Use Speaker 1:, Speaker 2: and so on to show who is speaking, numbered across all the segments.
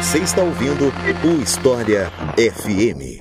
Speaker 1: Você está ouvindo o História FM.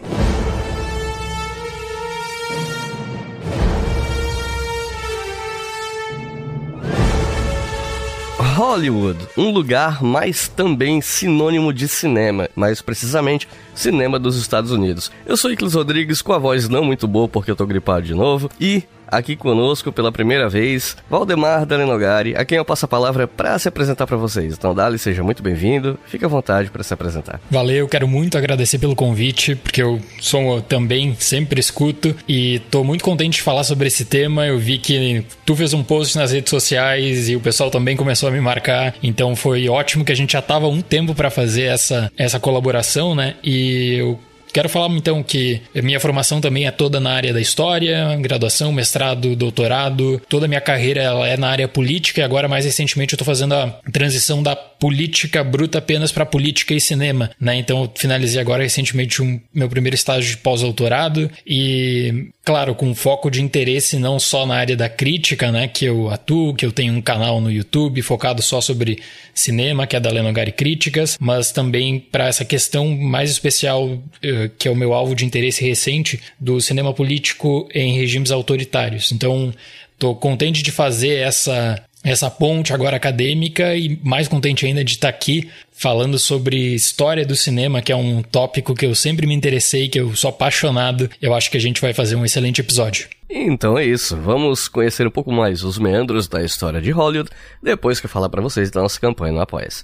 Speaker 2: Hollywood, um lugar mais também sinônimo de cinema, mais precisamente cinema dos Estados Unidos. Eu sou Iclis Rodrigues, com a voz não muito boa porque eu tô gripado de novo, e aqui conosco pela primeira vez, Valdemar Dalenogari, a quem eu passo a palavra para se apresentar para vocês. Então, Dali, seja muito bem-vindo, fique à vontade para se apresentar.
Speaker 3: Valeu, quero muito agradecer pelo convite, porque eu sou também sempre escuto e tô muito contente de falar sobre esse tema. Eu vi que tu fez um post nas redes sociais e o pessoal também começou a me marcar, então foi ótimo que a gente já tava um tempo para fazer essa, essa colaboração, né? E eu Quero falar então que minha formação também é toda na área da história, graduação, mestrado, doutorado. Toda a minha carreira ela é na área política e agora mais recentemente eu estou fazendo a transição da política bruta apenas para política e cinema, né? Então eu finalizei agora recentemente um meu primeiro estágio de pós-doutorado e claro, com foco de interesse não só na área da crítica, né, que eu atuo, que eu tenho um canal no YouTube focado só sobre cinema, que é da Lenogari Críticas, mas também para essa questão mais especial, eh, que é o meu alvo de interesse recente, do cinema político em regimes autoritários. Então, estou contente de fazer essa essa ponte agora acadêmica e mais contente ainda de estar aqui falando sobre história do cinema, que é um tópico que eu sempre me interessei, que eu sou apaixonado. Eu acho que a gente vai fazer um excelente episódio.
Speaker 2: Então é isso, vamos conhecer um pouco mais os meandros da história de Hollywood depois que eu falar para vocês da nossa campanha no Apoia-se.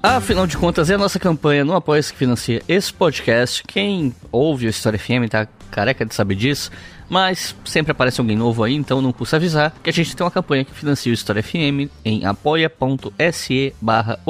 Speaker 2: Afinal de contas, é a nossa campanha no apoia que financia esse podcast. Quem ouve o História FM tá careca de saber disso, mas sempre aparece alguém novo aí, então não custa avisar que a gente tem uma campanha que financia o História FM em apoia.se barra.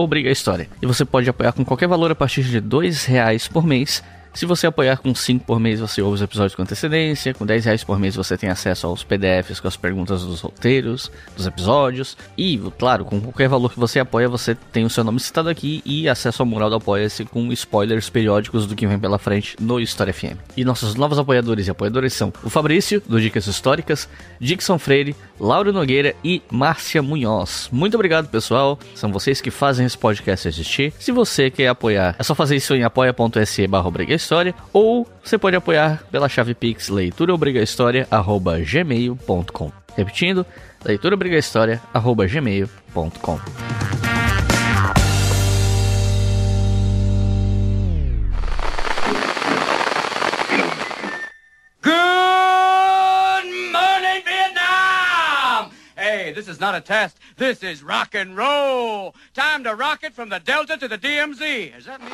Speaker 2: E você pode apoiar com qualquer valor a partir de dois reais por mês se você apoiar com 5 por mês, você ouve os episódios com antecedência. Com 10 reais por mês, você tem acesso aos PDFs com as perguntas dos roteiros, dos episódios. E, claro, com qualquer valor que você apoia, você tem o seu nome citado aqui e acesso ao mural do Apoia-se com spoilers periódicos do que vem pela frente no História FM. E nossos novos apoiadores e apoiadoras são o Fabrício, do Dicas Históricas, Dixon Freire, Lauro Nogueira e Márcia Munhoz. Muito obrigado, pessoal. São vocês que fazem esse podcast existir. Se você quer apoiar, é só fazer isso em apoia.se barra História, ou você pode apoiar pela chave Pix leituraobrigahistoria.gmail.com. Repetindo, leituraobrigahistoria.gmail.com.
Speaker 4: This is not a test. This is rock and roll. Time to rock it from the Delta to the DMZ. Is that me?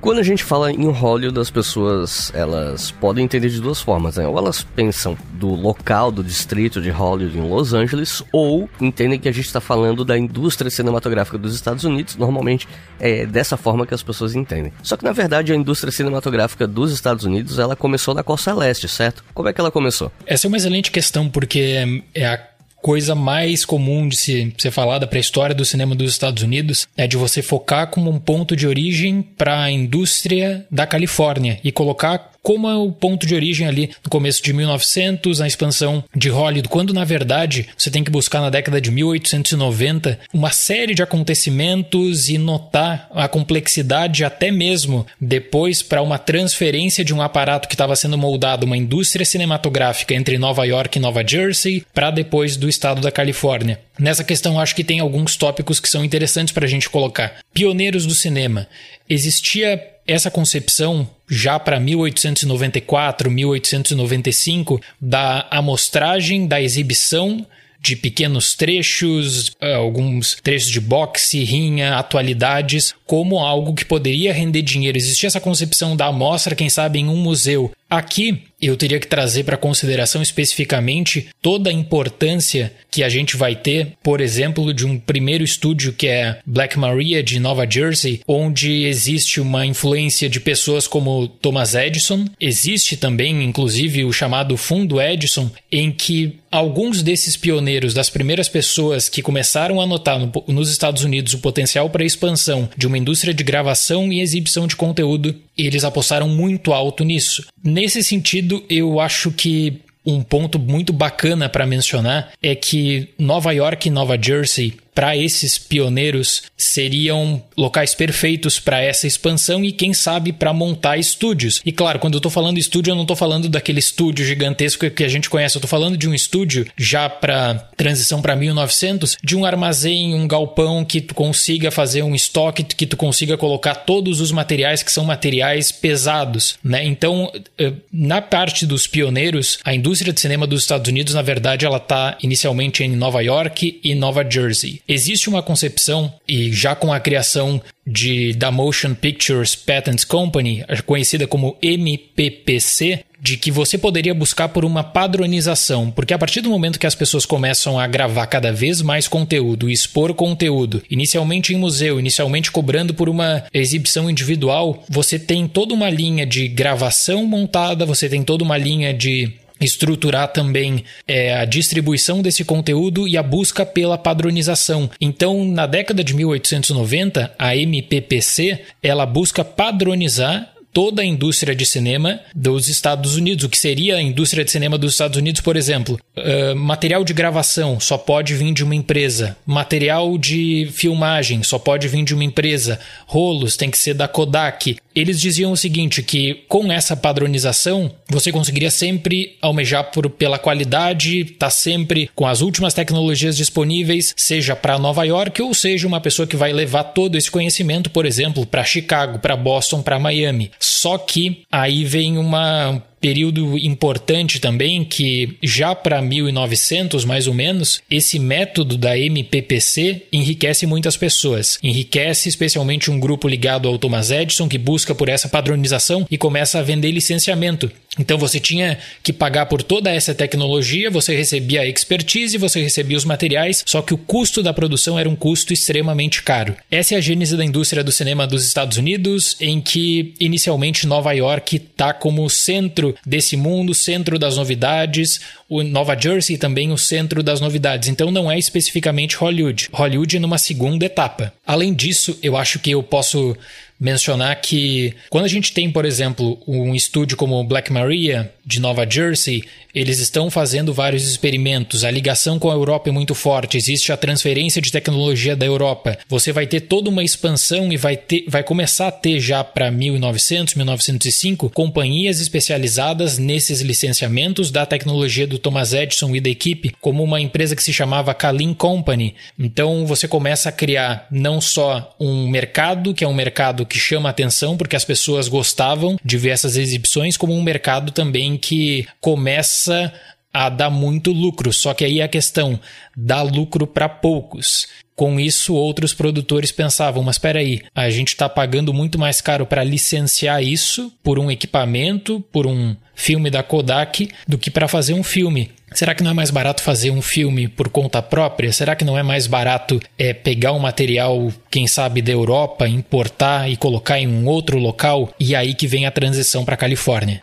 Speaker 2: Quando a gente fala em Hollywood, as pessoas elas podem entender de duas formas, né? Ou elas pensam do local, do distrito de Hollywood em Los Angeles, ou entendem que a gente está falando da indústria cinematográfica dos Estados Unidos. Normalmente é dessa forma que as pessoas entendem. Só que na verdade a indústria cinematográfica dos Estados Unidos ela começou na costa leste, certo? Como é que ela começou?
Speaker 3: Essa é uma excelente questão porque é a coisa mais comum de se ser falada para a história do cinema dos Estados Unidos é de você focar como um ponto de origem para a indústria da Califórnia e colocar como é o ponto de origem ali no começo de 1900, a expansão de Hollywood, quando na verdade você tem que buscar na década de 1890 uma série de acontecimentos e notar a complexidade até mesmo depois para uma transferência de um aparato que estava sendo moldado, uma indústria cinematográfica entre Nova York e Nova Jersey, para depois do estado da Califórnia. Nessa questão, acho que tem alguns tópicos que são interessantes para a gente colocar. Pioneiros do cinema. Existia essa concepção já para 1894, 1895 da amostragem, da exibição de pequenos trechos, eh, alguns trechos de boxe, rinha, atualidades, como algo que poderia render dinheiro. Existia essa concepção da amostra, quem sabe, em um museu Aqui eu teria que trazer para consideração especificamente toda a importância que a gente vai ter, por exemplo, de um primeiro estúdio que é Black Maria de Nova Jersey, onde existe uma influência de pessoas como Thomas Edison. Existe também, inclusive, o chamado Fundo Edison, em que alguns desses pioneiros, das primeiras pessoas que começaram a notar no, nos Estados Unidos o potencial para expansão de uma indústria de gravação e exibição de conteúdo, eles apostaram muito alto nisso. Nesse sentido, eu acho que um ponto muito bacana para mencionar é que Nova York e Nova Jersey para esses pioneiros seriam locais perfeitos para essa expansão e quem sabe para montar estúdios. E claro, quando eu estou falando estúdio, eu não estou falando daquele estúdio gigantesco que a gente conhece, eu estou falando de um estúdio já para transição para 1900, de um armazém, um galpão que tu consiga fazer um estoque, que tu consiga colocar todos os materiais que são materiais pesados, né? Então, eh, na parte dos pioneiros, a indústria de cinema dos Estados Unidos, na verdade, ela está inicialmente em Nova York e Nova Jersey. Existe uma concepção, e já com a criação de, da Motion Pictures Patents Company, conhecida como MPPC, de que você poderia buscar por uma padronização, porque a partir do momento que as pessoas começam a gravar cada vez mais conteúdo expor conteúdo, inicialmente em museu, inicialmente cobrando por uma exibição individual, você tem toda uma linha de gravação montada, você tem toda uma linha de estruturar também é, a distribuição desse conteúdo e a busca pela padronização. Então, na década de 1890, a MPPC ela busca padronizar toda a indústria de cinema dos Estados Unidos. O que seria a indústria de cinema dos Estados Unidos, por exemplo? Uh, material de gravação só pode vir de uma empresa. Material de filmagem só pode vir de uma empresa. Rolos tem que ser da Kodak. Eles diziam o seguinte, que com essa padronização, você conseguiria sempre almejar por, pela qualidade, tá sempre com as últimas tecnologias disponíveis, seja para Nova York ou seja uma pessoa que vai levar todo esse conhecimento, por exemplo, para Chicago, para Boston, para Miami. Só que aí vem uma período importante também que já para 1900 mais ou menos esse método da MPPC enriquece muitas pessoas enriquece especialmente um grupo ligado ao Thomas Edison que busca por essa padronização e começa a vender licenciamento então você tinha que pagar por toda essa tecnologia, você recebia a expertise, você recebia os materiais, só que o custo da produção era um custo extremamente caro. Essa é a gênese da indústria do cinema dos Estados Unidos, em que inicialmente Nova York está como centro desse mundo, centro das novidades, o Nova Jersey também o centro das novidades. Então não é especificamente Hollywood. Hollywood numa segunda etapa. Além disso, eu acho que eu posso mencionar que quando a gente tem, por exemplo, um estúdio como Black Maria de Nova Jersey, eles estão fazendo vários experimentos. A ligação com a Europa é muito forte, existe a transferência de tecnologia da Europa. Você vai ter toda uma expansão e vai ter vai começar a ter já para 1900, 1905 companhias especializadas nesses licenciamentos da tecnologia do Thomas Edison e da equipe, como uma empresa que se chamava Kalin Company. Então você começa a criar não só um mercado, que é um mercado que chama atenção porque as pessoas gostavam de ver essas exibições, como um mercado também que começa a dar muito lucro. Só que aí a questão dá lucro para poucos. Com isso, outros produtores pensavam: mas espera aí, a gente está pagando muito mais caro para licenciar isso por um equipamento, por um filme da Kodak, do que para fazer um filme. Será que não é mais barato fazer um filme por conta própria? Será que não é mais barato é, pegar um material, quem sabe, da Europa, importar e colocar em um outro local? E aí que vem a transição para a Califórnia.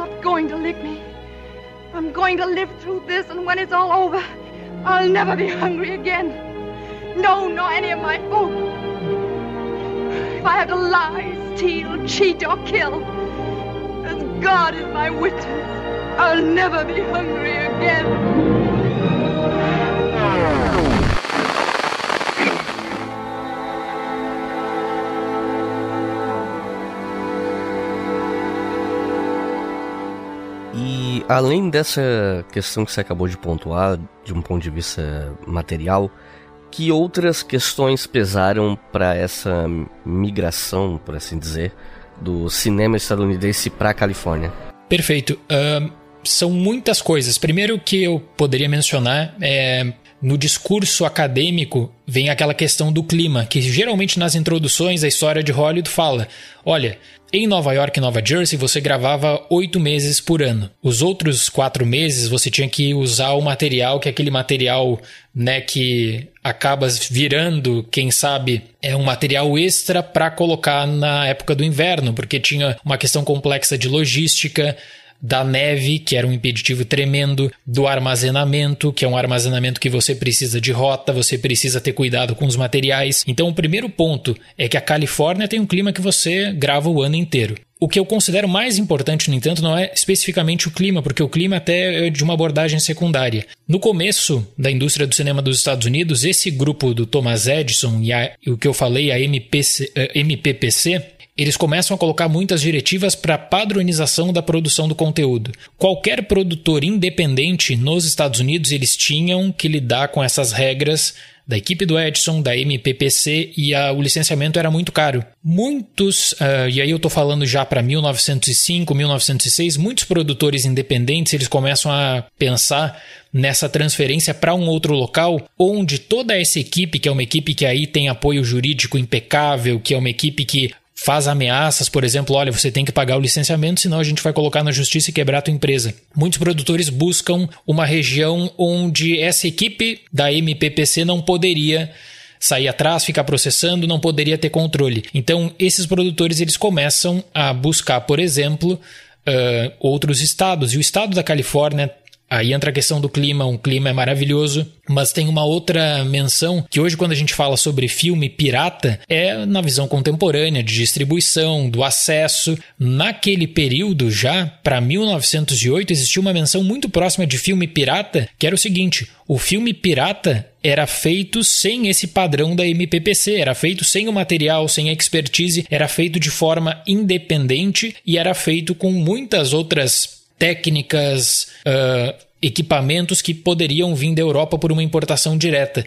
Speaker 3: Not going to lick me. I'm going to live through this, and when it's all over, I'll never be hungry again. No, nor any of my folk. if I have to lie, steal, cheat, or kill, as God is my witness, I'll never be hungry again.
Speaker 2: Além dessa questão que você acabou de pontuar, de um ponto de vista material, que outras questões pesaram para essa migração, por assim dizer, do cinema estadunidense para a Califórnia?
Speaker 3: Perfeito. Uh, são muitas coisas. Primeiro que eu poderia mencionar é no discurso acadêmico vem aquela questão do clima, que geralmente nas introduções a história de Hollywood fala: olha, em Nova York e Nova Jersey você gravava oito meses por ano. Os outros quatro meses você tinha que usar o material, que é aquele material né, que acaba virando, quem sabe, é um material extra para colocar na época do inverno, porque tinha uma questão complexa de logística da neve, que era um impeditivo tremendo, do armazenamento, que é um armazenamento que você precisa de rota, você precisa ter cuidado com os materiais. Então, o primeiro ponto é que a Califórnia tem um clima que você grava o ano inteiro. O que eu considero mais importante, no entanto, não é especificamente o clima, porque o clima até é de uma abordagem secundária. No começo da indústria do cinema dos Estados Unidos, esse grupo do Thomas Edison e, a, o que eu falei, a MPC, eh, MPPC, eles começam a colocar muitas diretivas para padronização da produção do conteúdo. Qualquer produtor independente nos Estados Unidos, eles tinham que lidar com essas regras da equipe do Edison, da MPPC e a, o licenciamento era muito caro. Muitos, uh, e aí eu estou falando já para 1905, 1906, muitos produtores independentes eles começam a pensar nessa transferência para um outro local onde toda essa equipe, que é uma equipe que aí tem apoio jurídico impecável, que é uma equipe que faz ameaças, por exemplo, olha, você tem que pagar o licenciamento, senão a gente vai colocar na justiça e quebrar a tua empresa. Muitos produtores buscam uma região onde essa equipe da MPPC não poderia sair atrás, ficar processando, não poderia ter controle. Então, esses produtores eles começam a buscar, por exemplo, uh, outros estados. E o estado da Califórnia Aí entra a questão do clima, um clima é maravilhoso, mas tem uma outra menção que hoje quando a gente fala sobre filme pirata é na visão contemporânea de distribuição, do acesso. Naquele período já, para 1908, existia uma menção muito próxima de filme pirata, que era o seguinte: o filme pirata era feito sem esse padrão da MPPC, era feito sem o material, sem a expertise, era feito de forma independente e era feito com muitas outras técnicas, uh, equipamentos que poderiam vir da Europa por uma importação direta.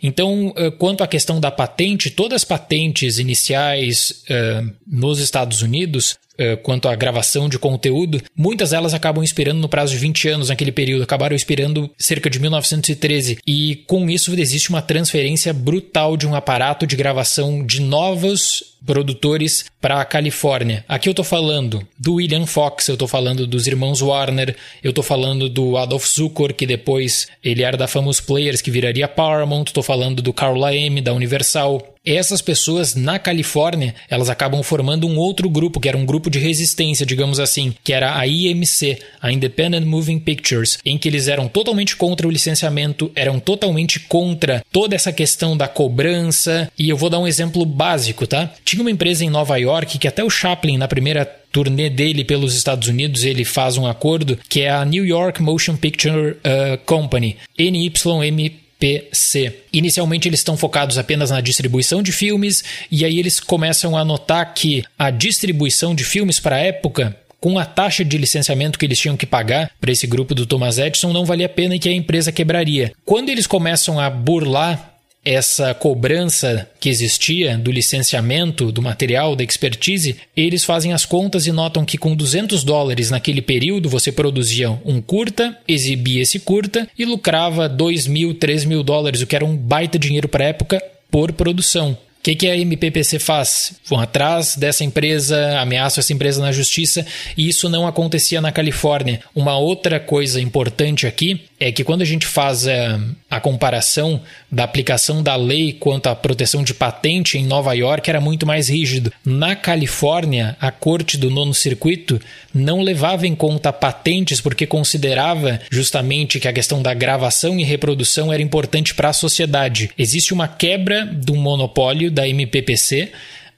Speaker 3: Então, uh, quanto à questão da patente, todas as patentes iniciais uh, nos Estados Unidos quanto à gravação de conteúdo, muitas delas acabam expirando no prazo de 20 anos naquele período, acabaram expirando cerca de 1913. E com isso existe uma transferência brutal de um aparato de gravação de novos produtores para a Califórnia. Aqui eu estou falando do William Fox, eu estou falando dos irmãos Warner, eu estou falando do Adolf Zukor, que depois ele era da Famous Players, que viraria Paramount, estou falando do Carl Laem, da Universal, essas pessoas na Califórnia, elas acabam formando um outro grupo, que era um grupo de resistência, digamos assim, que era a IMC, a Independent Moving Pictures, em que eles eram totalmente contra o licenciamento, eram totalmente contra toda essa questão da cobrança, e eu vou dar um exemplo básico, tá? Tinha uma empresa em Nova York que até o Chaplin, na primeira turnê dele pelos Estados Unidos, ele faz um acordo, que é a New York Motion Picture uh, Company, NYM PC. Inicialmente eles estão focados apenas na distribuição de filmes e aí eles começam a notar que a distribuição de filmes para a época com a taxa de licenciamento que eles tinham que pagar para esse grupo do Thomas Edison não valia a pena e que a empresa quebraria. Quando eles começam a burlar essa cobrança que existia do licenciamento do material, da expertise, eles fazem as contas e notam que com 200 dólares naquele período você produzia um curta, exibia esse curta e lucrava 2 mil, 3 mil dólares, o que era um baita dinheiro para a época por produção que, que a MPPC faz? Vão atrás dessa empresa, ameaçam essa empresa na justiça e isso não acontecia na Califórnia. Uma outra coisa importante aqui é que quando a gente faz eh, a comparação da aplicação da lei quanto à proteção de patente em Nova York era muito mais rígido. Na Califórnia, a corte do nono circuito não levava em conta patentes porque considerava justamente que a questão da gravação e reprodução era importante para a sociedade. Existe uma quebra do monopólio da MPPC.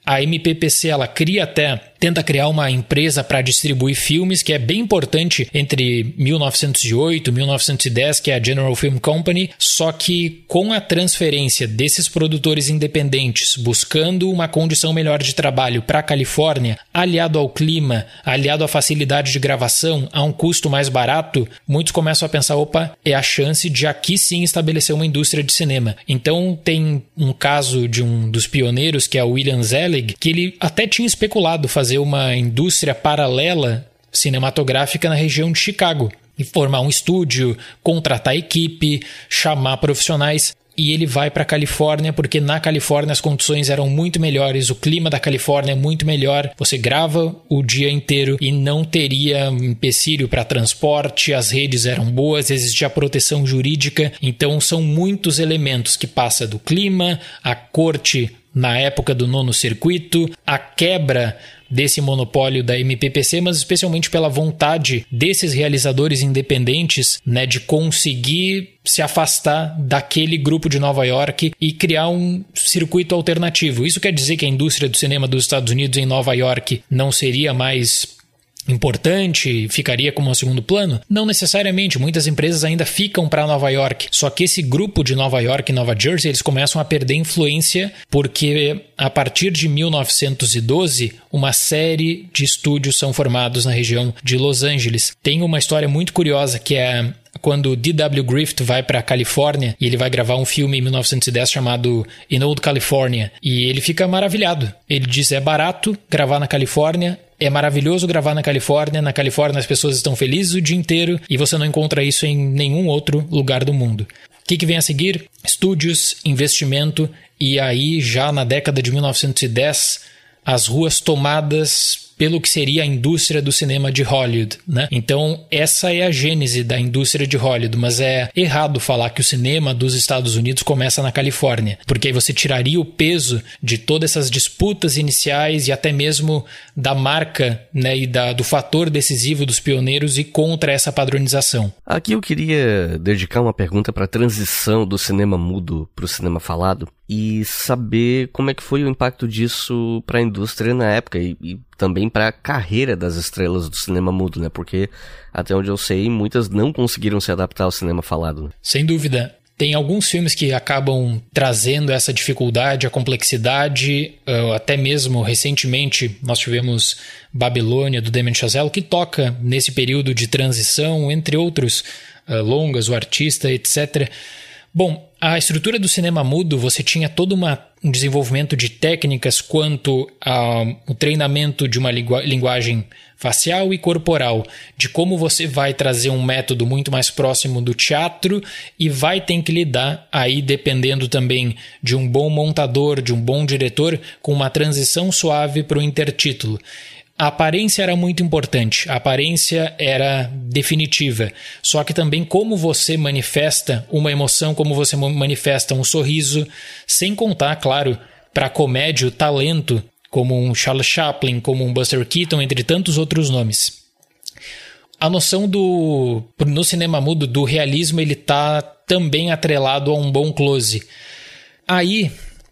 Speaker 3: A MPPC ela cria até tenta criar uma empresa para distribuir filmes, que é bem importante entre 1908 e 1910, que é a General Film Company, só que com a transferência desses produtores independentes buscando uma condição melhor de trabalho para a Califórnia, aliado ao clima, aliado à facilidade de gravação, a um custo mais barato, muitos começam a pensar, opa, é a chance de aqui sim estabelecer uma indústria de cinema. Então tem um caso de um dos pioneiros, que é o William Zelig, que ele até tinha especulado fazer fazer uma indústria paralela cinematográfica na região de Chicago. formar um estúdio, contratar equipe, chamar profissionais e ele vai para a Califórnia porque na Califórnia as condições eram muito melhores, o clima da Califórnia é muito melhor. Você grava o dia inteiro e não teria empecilho para transporte, as redes eram boas, existia proteção jurídica. Então são muitos elementos que passa do clima, a corte na época do nono circuito, a quebra desse monopólio da MPPC, mas especialmente pela vontade desses realizadores independentes, né, de conseguir se afastar daquele grupo de Nova York e criar um circuito alternativo. Isso quer dizer que a indústria do cinema dos Estados Unidos em Nova York não seria mais importante, ficaria como um segundo plano? Não necessariamente, muitas empresas ainda ficam para Nova York. Só que esse grupo de Nova York e Nova Jersey, eles começam a perder influência porque a partir de 1912, uma série de estúdios são formados na região de Los Angeles. Tem uma história muito curiosa que é quando D.W. Griffith vai para a Califórnia e ele vai gravar um filme em 1910 chamado In Old California e ele fica maravilhado. Ele diz é barato gravar na Califórnia, é maravilhoso gravar na Califórnia. Na Califórnia as pessoas estão felizes o dia inteiro e você não encontra isso em nenhum outro lugar do mundo. O que, que vem a seguir? Estúdios, investimento e aí já na década de 1910 as ruas tomadas pelo que seria a indústria do cinema de Hollywood, né? Então, essa é a gênese da indústria de Hollywood, mas é errado falar que o cinema dos Estados Unidos começa na Califórnia, porque aí você tiraria o peso de todas essas disputas iniciais e até mesmo da marca, né, e da, do fator decisivo dos pioneiros e contra essa padronização.
Speaker 2: Aqui eu queria dedicar uma pergunta para a transição do cinema mudo para o cinema falado e saber como é que foi o impacto disso para a indústria na época e, e também para a carreira das estrelas do cinema mudo, né? Porque até onde eu sei, muitas não conseguiram se adaptar ao cinema falado. Né?
Speaker 3: Sem dúvida. Tem alguns filmes que acabam trazendo essa dificuldade, a complexidade, uh, até mesmo recentemente nós tivemos Babilônia do Damien Chazelle, que toca nesse período de transição, entre outros uh, longas, o artista, etc. Bom, a estrutura do cinema mudo, você tinha todo uma, um desenvolvimento de técnicas quanto ao treinamento de uma linguagem facial e corporal, de como você vai trazer um método muito mais próximo do teatro e vai ter que lidar aí dependendo também de um bom montador, de um bom diretor, com uma transição suave para o intertítulo. A aparência era muito importante, a aparência era definitiva. Só que também como você manifesta uma emoção, como você manifesta um sorriso, sem contar, claro, para comédia o talento, como um Charles Chaplin, como um Buster Keaton, entre tantos outros nomes. A noção do no cinema mudo do realismo ele tá também atrelado a um bom close. Aí,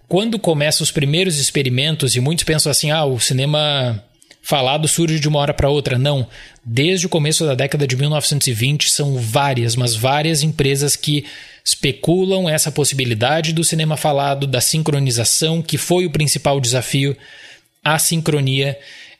Speaker 3: quando começam os primeiros experimentos e muitos pensam assim, ah, o cinema falado surge de uma hora para outra. Não. Desde o começo da década de 1920, são várias, mas várias empresas que especulam essa possibilidade do cinema falado, da sincronização, que foi o principal desafio, a sincronia.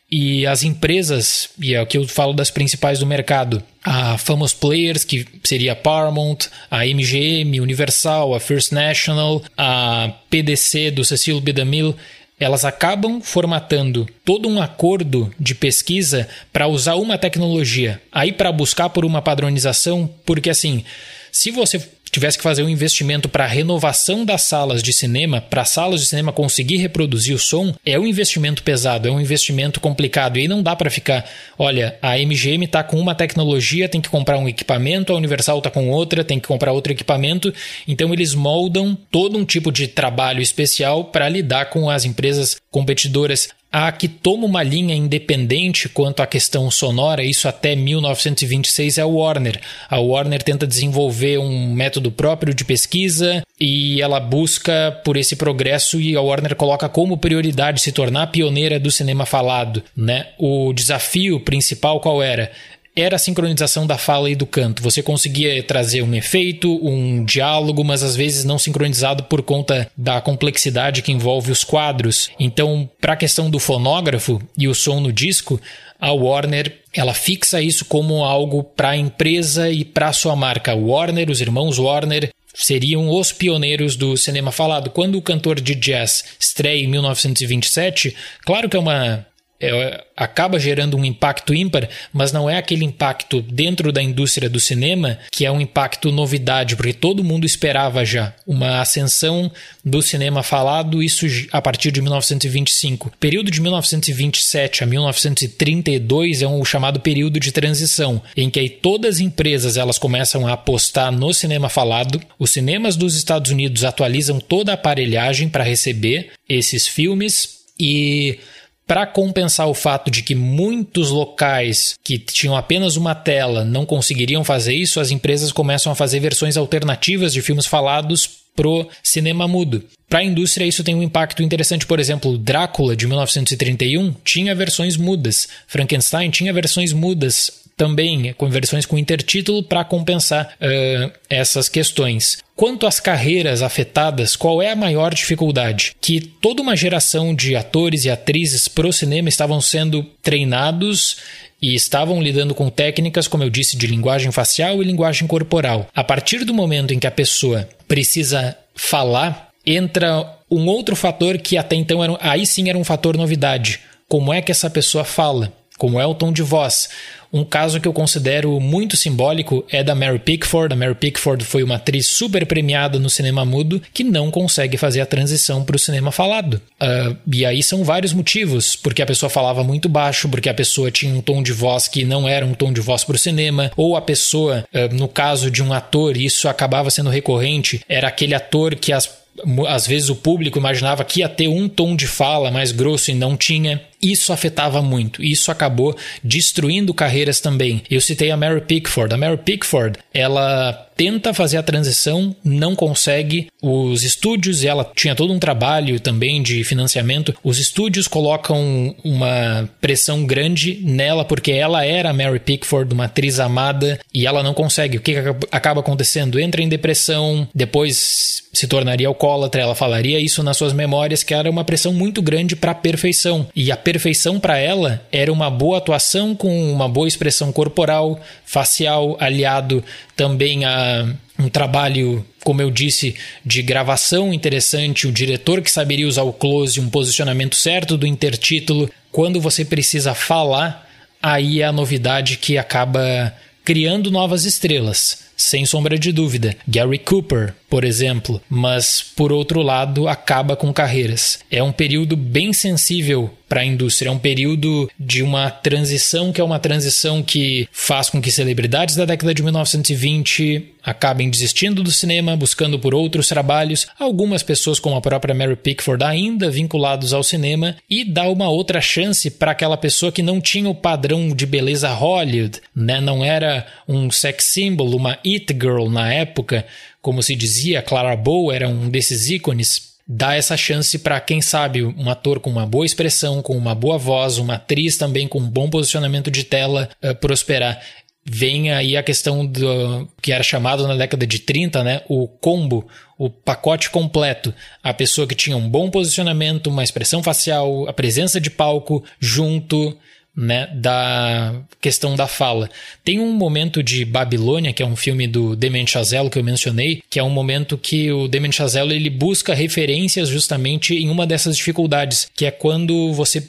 Speaker 3: E as empresas, e é o que eu falo das principais do mercado, a Famous Players, que seria a Paramount, a MGM, Universal, a First National, a PDC do Cecil B. DeMille, elas acabam formatando todo um acordo de pesquisa para usar uma tecnologia, aí para buscar por uma padronização, porque assim, se você tivesse que fazer um investimento para a renovação das salas de cinema, para as salas de cinema conseguir reproduzir o som, é um investimento pesado, é um investimento complicado. E não dá para ficar, olha, a MGM está com uma tecnologia, tem que comprar um equipamento, a Universal está com outra, tem que comprar outro equipamento. Então eles moldam todo um tipo de trabalho especial para lidar com as empresas competidoras a que toma uma linha independente quanto à questão sonora, isso até 1926 é a Warner. A Warner tenta desenvolver um método próprio de pesquisa e ela busca por esse progresso e a Warner coloca como prioridade se tornar pioneira do cinema falado, né? O desafio principal qual era? Era a sincronização da fala e do canto. Você conseguia trazer um efeito, um diálogo, mas às vezes não sincronizado por conta da complexidade que envolve os quadros. Então, para a questão do fonógrafo e o som no disco, a Warner ela fixa isso como algo para a empresa e para sua marca. Warner, os irmãos Warner, seriam os pioneiros do cinema falado. Quando o cantor de jazz estreia em 1927, claro que é uma é, acaba gerando um impacto ímpar, mas não é aquele impacto dentro da indústria do cinema que é um impacto novidade, porque todo mundo esperava já uma ascensão do cinema falado, isso a partir de 1925. O período de 1927 a 1932 é um chamado período de transição, em que aí todas as empresas elas começam a apostar no cinema falado. Os cinemas dos Estados Unidos atualizam toda a aparelhagem para receber esses filmes e para compensar o fato de que muitos locais que tinham apenas uma tela não conseguiriam fazer isso, as empresas começam a fazer versões alternativas de filmes falados pro cinema mudo. Para a indústria, isso tem um impacto interessante. Por exemplo, Drácula, de 1931, tinha versões mudas. Frankenstein tinha versões mudas também com versões com intertítulo para compensar uh, essas questões. Quanto às carreiras afetadas, qual é a maior dificuldade? Que toda uma geração de atores e atrizes pro cinema estavam sendo treinados e estavam lidando com técnicas, como eu disse, de linguagem facial e linguagem corporal. A partir do momento em que a pessoa precisa falar, entra um outro fator que até então era, aí sim era um fator novidade. Como é que essa pessoa fala? Como é o tom de voz? Um caso que eu considero muito simbólico é da Mary Pickford. A Mary Pickford foi uma atriz super premiada no cinema mudo que não consegue fazer a transição para o cinema falado. Uh, e aí são vários motivos, porque a pessoa falava muito baixo, porque a pessoa tinha um tom de voz que não era um tom de voz para o cinema, ou a pessoa, uh, no caso de um ator, isso acabava sendo recorrente, era aquele ator que as às vezes o público imaginava que ia ter um tom de fala mais grosso e não tinha. Isso afetava muito. Isso acabou destruindo carreiras também. Eu citei a Mary Pickford. A Mary Pickford, ela tenta fazer a transição, não consegue. Os estúdios, ela tinha todo um trabalho também de financiamento. Os estúdios colocam uma pressão grande nela porque ela era a Mary Pickford, uma atriz amada, e ela não consegue. O que acaba acontecendo? Entra em depressão, depois se tornaria alcoólatra. Ela falaria isso nas suas memórias que era uma pressão muito grande para a perfeição. E a perfeição para ela era uma boa atuação com uma boa expressão corporal, facial, aliado também a um trabalho, como eu disse, de gravação interessante, o diretor que saberia usar o close, um posicionamento certo do intertítulo. Quando você precisa falar, aí é a novidade que acaba criando novas estrelas sem sombra de dúvida. Gary Cooper, por exemplo, mas por outro lado acaba com carreiras. É um período bem sensível para a indústria, é um período de uma transição que é uma transição que faz com que celebridades da década de 1920 acabem desistindo do cinema, buscando por outros trabalhos, algumas pessoas como a própria Mary Pickford ainda vinculados ao cinema e dá uma outra chance para aquela pessoa que não tinha o padrão de beleza Hollywood, né? Não era um sex symbol, uma it girl na época, como se dizia, Clara Bow era um desses ícones, dá essa chance para quem sabe um ator com uma boa expressão, com uma boa voz, uma atriz também com um bom posicionamento de tela uh, prosperar. Vem aí a questão do que era chamado na década de 30, né, o combo, o pacote completo. A pessoa que tinha um bom posicionamento, uma expressão facial, a presença de palco junto, né, da questão da fala. Tem um momento de Babilônia, que é um filme do Damien Chazelle que eu mencionei, que é um momento que o Damien Chazelle ele busca referências justamente em uma dessas dificuldades, que é quando você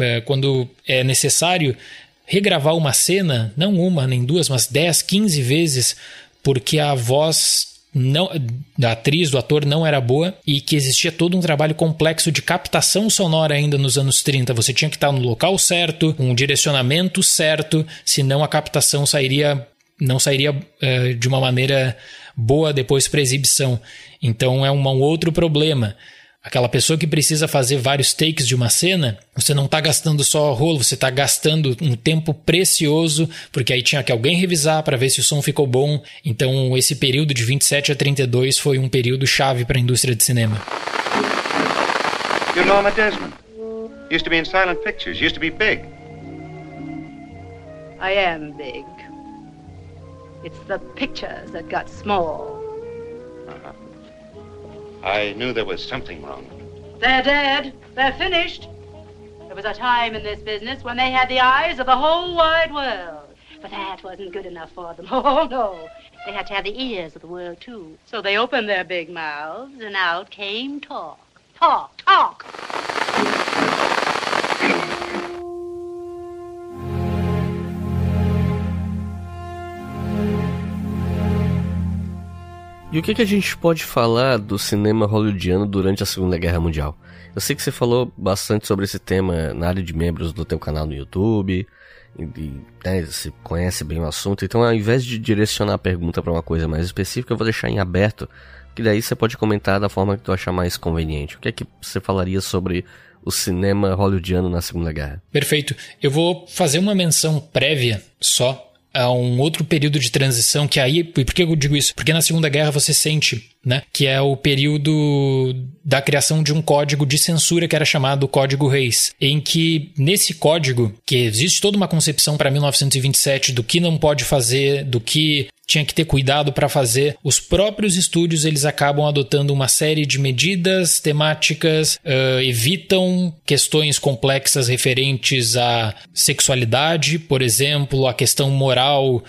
Speaker 3: é, quando é necessário regravar uma cena, não uma nem duas, mas 10, 15 vezes, porque a voz não, da atriz, do ator não era boa e que existia todo um trabalho complexo de captação sonora ainda nos anos 30. Você tinha que estar no local certo, um direcionamento certo, senão a captação sairia não sairia uh, de uma maneira boa depois para exibição. Então é um, um outro problema. Aquela pessoa que precisa fazer vários takes de uma cena, você não está gastando só rolo, você está gastando um tempo precioso, porque aí tinha que alguém revisar para ver se o som ficou bom. Então, esse período de 27 a 32 foi um período chave para a indústria de cinema.
Speaker 5: You're Norma Desmond. Used to be in silent pictures, used to be big.
Speaker 6: I am big. It's the pictures that got small.
Speaker 5: I knew there was something wrong.
Speaker 6: They're dead. They're finished. There was a time in this business when they had the eyes of the whole wide world. But that wasn't good enough for them. Oh, no. They had to have the ears of the world, too. So they opened their big mouths, and out came talk. Talk, talk.
Speaker 2: E o que, que a gente pode falar do cinema hollywoodiano durante a Segunda Guerra Mundial? Eu sei que você falou bastante sobre esse tema na área de membros do teu canal no YouTube, e, né, você conhece bem o assunto, então ao invés de direcionar a pergunta para uma coisa mais específica, eu vou deixar em aberto, que daí você pode comentar da forma que tu achar mais conveniente. O que é que você falaria sobre o cinema hollywoodiano na Segunda Guerra?
Speaker 3: Perfeito. Eu vou fazer uma menção prévia só a um outro período de transição que aí, e por que eu digo isso? Porque na Segunda Guerra você sente, né, que é o período da criação de um código de censura que era chamado Código Reis, em que nesse código, que existe toda uma concepção para 1927 do que não pode fazer, do que tinha que ter cuidado para fazer. Os próprios estúdios eles acabam adotando uma série de medidas temáticas, uh, evitam questões complexas referentes à sexualidade, por exemplo, a questão moral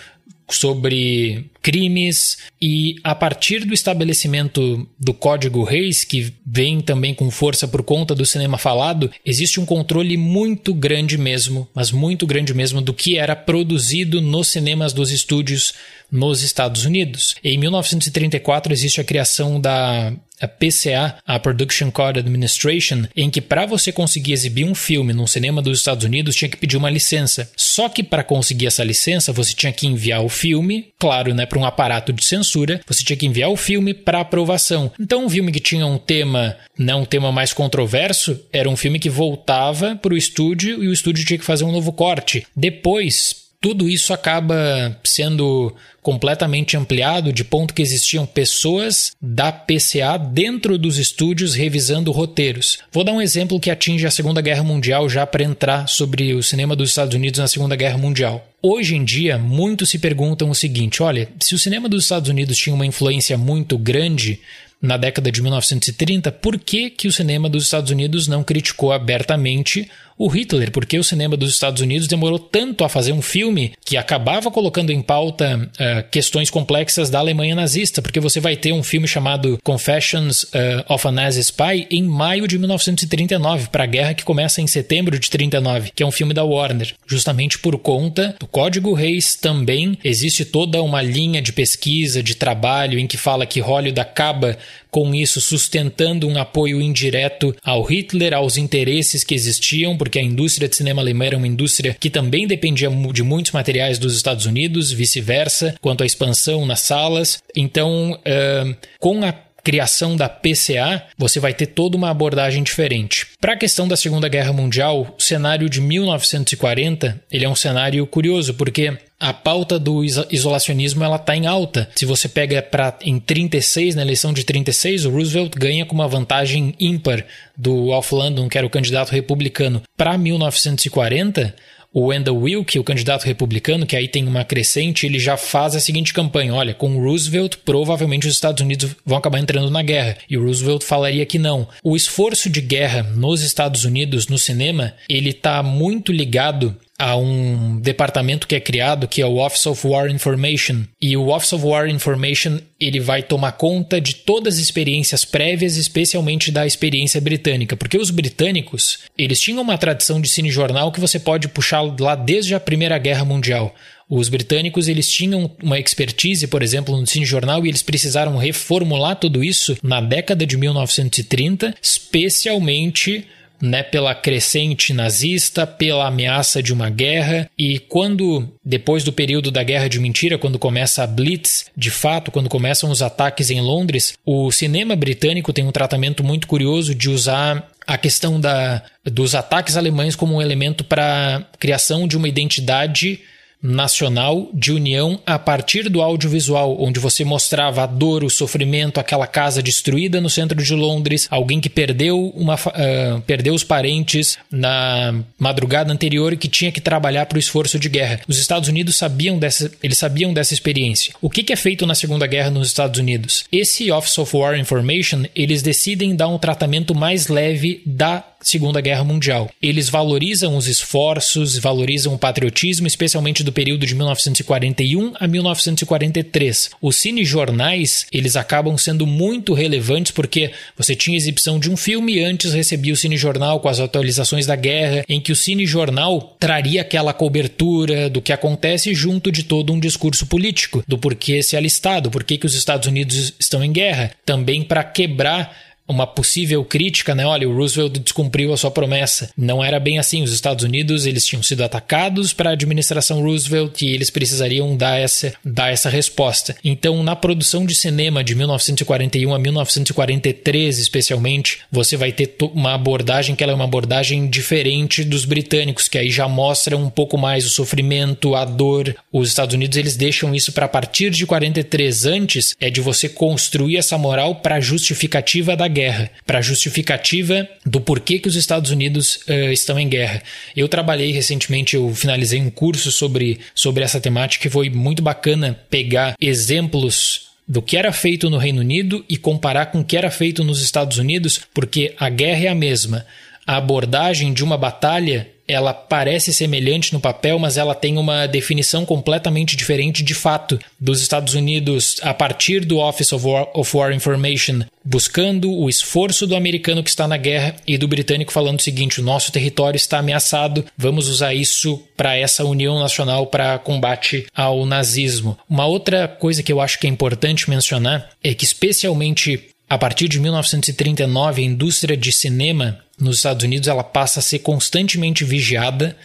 Speaker 3: sobre crimes e a partir do estabelecimento do Código Reis, que vem também com força por conta do cinema falado, existe um controle muito grande mesmo, mas muito grande mesmo do que era produzido nos cinemas dos estúdios nos Estados Unidos. Em 1934 existe a criação da a PCA, a Production Code Administration, em que para você conseguir exibir um filme num cinema dos Estados Unidos tinha que pedir uma licença. Só que para conseguir essa licença você tinha que enviar o filme, claro, né, para um aparato de censura, você tinha que enviar o filme para aprovação. Então um filme que tinha um tema, não né, um tema mais controverso, era um filme que voltava para o estúdio e o estúdio tinha que fazer um novo corte. Depois tudo isso acaba sendo completamente ampliado de ponto que existiam pessoas da PCA dentro dos estúdios revisando roteiros. Vou dar um exemplo que atinge a Segunda Guerra Mundial já para entrar sobre o cinema dos Estados Unidos na Segunda Guerra Mundial. Hoje em dia, muitos se perguntam o seguinte: olha, se o cinema dos Estados Unidos tinha uma influência muito grande na década de 1930, por que, que o cinema dos Estados Unidos não criticou abertamente o Hitler, porque o cinema dos Estados Unidos demorou tanto a fazer um filme que acabava colocando em pauta uh, questões complexas da Alemanha nazista, porque você vai ter um filme chamado Confessions uh, of a Nazi Spy em maio de 1939, para a guerra que começa em setembro de 39, que é um filme da Warner. Justamente por conta do Código Reis também existe toda uma linha de pesquisa, de trabalho em que fala que Hollywood acaba com isso sustentando um apoio indireto ao Hitler, aos interesses que existiam, porque a indústria de cinema alemã era uma indústria que também dependia de muitos materiais dos Estados Unidos, vice-versa, quanto à expansão nas salas. Então, uh, com a criação da PCA, você vai ter toda uma abordagem diferente. Para a questão da Segunda Guerra Mundial, o cenário de 1940 ele é um cenário curioso, porque a pauta do isolacionismo ela está em alta. Se você pega para em 36, na eleição de 36, o Roosevelt ganha com uma vantagem ímpar do Alf Landon, que era o candidato republicano. Para 1940, o Wendell Wilkie, o candidato republicano, que aí tem uma crescente, ele já faz a seguinte campanha: olha, com Roosevelt, provavelmente os Estados Unidos vão acabar entrando na guerra. E o Roosevelt falaria que não. O esforço de guerra nos Estados Unidos, no cinema, ele está muito ligado a um departamento que é criado que é o Office of War Information e o Office of War Information ele vai tomar conta de todas as experiências prévias, especialmente da experiência britânica, porque os britânicos eles tinham uma tradição de cinejornal que você pode puxar lá desde a Primeira Guerra Mundial. Os britânicos eles tinham uma expertise, por exemplo, no cinejornal e eles precisaram reformular tudo isso na década de 1930, especialmente né, pela crescente nazista, pela ameaça de uma guerra, e quando, depois do período da Guerra de Mentira, quando começa a Blitz, de fato, quando começam os ataques em Londres, o cinema britânico tem um tratamento muito curioso de usar a questão da, dos ataques alemães como um elemento para criação de uma identidade nacional de união a partir do audiovisual, onde você mostrava a dor, o sofrimento, aquela casa destruída no centro de Londres, alguém que perdeu, uma, uh, perdeu os parentes na madrugada anterior e que tinha que trabalhar para o esforço de guerra. Os Estados Unidos sabiam dessa, eles sabiam dessa experiência. O que, que é feito na Segunda Guerra nos Estados Unidos? Esse Office of War Information, eles decidem dar um tratamento mais leve da Segunda Guerra Mundial. Eles valorizam os esforços, valorizam o patriotismo, especialmente do período de 1941 a 1943. Os cinejornais, eles acabam sendo muito relevantes porque você tinha exibição de um filme e antes recebia o cinejornal com as atualizações da guerra, em que o cinejornal traria aquela cobertura do que acontece junto de todo um discurso político, do porquê se alistar, do porquê que os Estados Unidos estão em guerra, também para quebrar uma possível crítica, né? Olha, o Roosevelt descumpriu a sua promessa. Não era bem assim. Os Estados Unidos eles tinham sido atacados para a administração Roosevelt e eles precisariam dar essa, dar essa resposta. Então, na produção de cinema de 1941 a 1943, especialmente, você vai ter uma abordagem que ela é uma abordagem diferente dos britânicos, que aí já mostra um pouco mais o sofrimento, a dor. Os Estados Unidos eles deixam isso para a partir de 43 antes é de você construir essa moral para justificativa da guerra guerra, para justificativa do porquê que os Estados Unidos uh, estão em guerra. Eu trabalhei recentemente, eu finalizei um curso sobre, sobre essa temática e foi muito bacana pegar exemplos do que era feito no Reino Unido e comparar com o que era feito nos Estados Unidos, porque a guerra é a mesma. A abordagem de uma batalha ela parece semelhante no papel, mas ela tem uma definição completamente diferente de fato dos Estados Unidos a partir do Office of War, of War, Information, buscando o esforço do americano que está na guerra e do britânico falando o seguinte: o nosso território está ameaçado, vamos usar isso para essa união nacional para combate ao nazismo. Uma outra coisa que eu acho que é importante mencionar é que, especialmente a partir de 1939, a indústria de cinema nos Estados Unidos ela passa a ser constantemente vigiada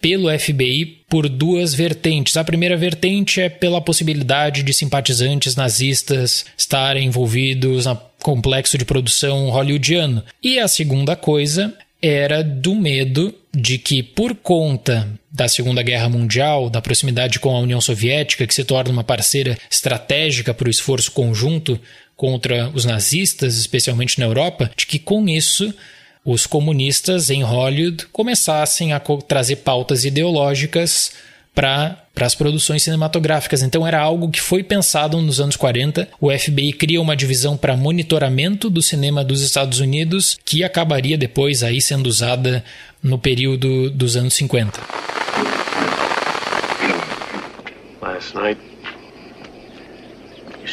Speaker 3: pelo FBI por duas vertentes. A primeira vertente é pela possibilidade de simpatizantes nazistas estarem envolvidos no complexo de produção hollywoodiano. E a segunda coisa era do medo de que, por conta da Segunda Guerra Mundial, da proximidade com a União Soviética, que se torna uma parceira estratégica para o esforço conjunto contra os nazistas, especialmente na Europa, de que com isso os comunistas em Hollywood começassem a trazer pautas ideológicas para as produções cinematográficas. Então era algo que foi pensado nos anos 40. O FBI cria uma divisão para monitoramento do cinema dos Estados Unidos que acabaria depois aí sendo usada no período dos anos 50. Last night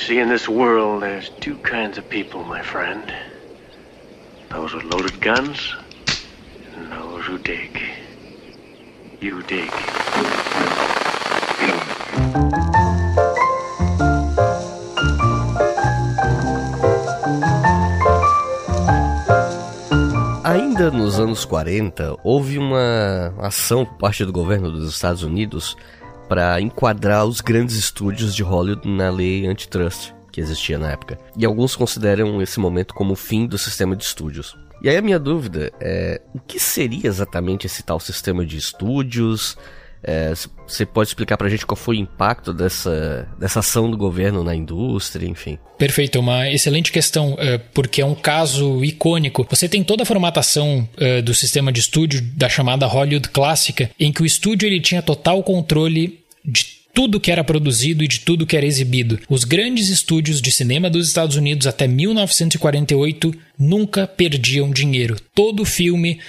Speaker 3: see, in this world, there's two kinds of people, my friend. Those with loaded guns, and those who dig. You dig.
Speaker 2: Ainda nos anos 40, houve uma ação por parte do governo dos Estados Unidos para enquadrar os grandes estúdios de Hollywood na lei antitrust que existia na época. E alguns consideram esse momento como o fim do sistema de estúdios. E aí a minha dúvida é o que seria exatamente esse tal sistema de estúdios? É, você pode explicar pra gente qual foi o impacto dessa, dessa ação do governo na indústria, enfim? Perfeito, uma excelente questão, é, porque é um caso icônico. Você tem toda a formatação é, do sistema de estúdio da chamada Hollywood clássica, em que o estúdio ele tinha total controle de tudo que era produzido e de tudo que era exibido. Os grandes estúdios de cinema dos Estados Unidos até 1948 nunca perdiam dinheiro. Todo filme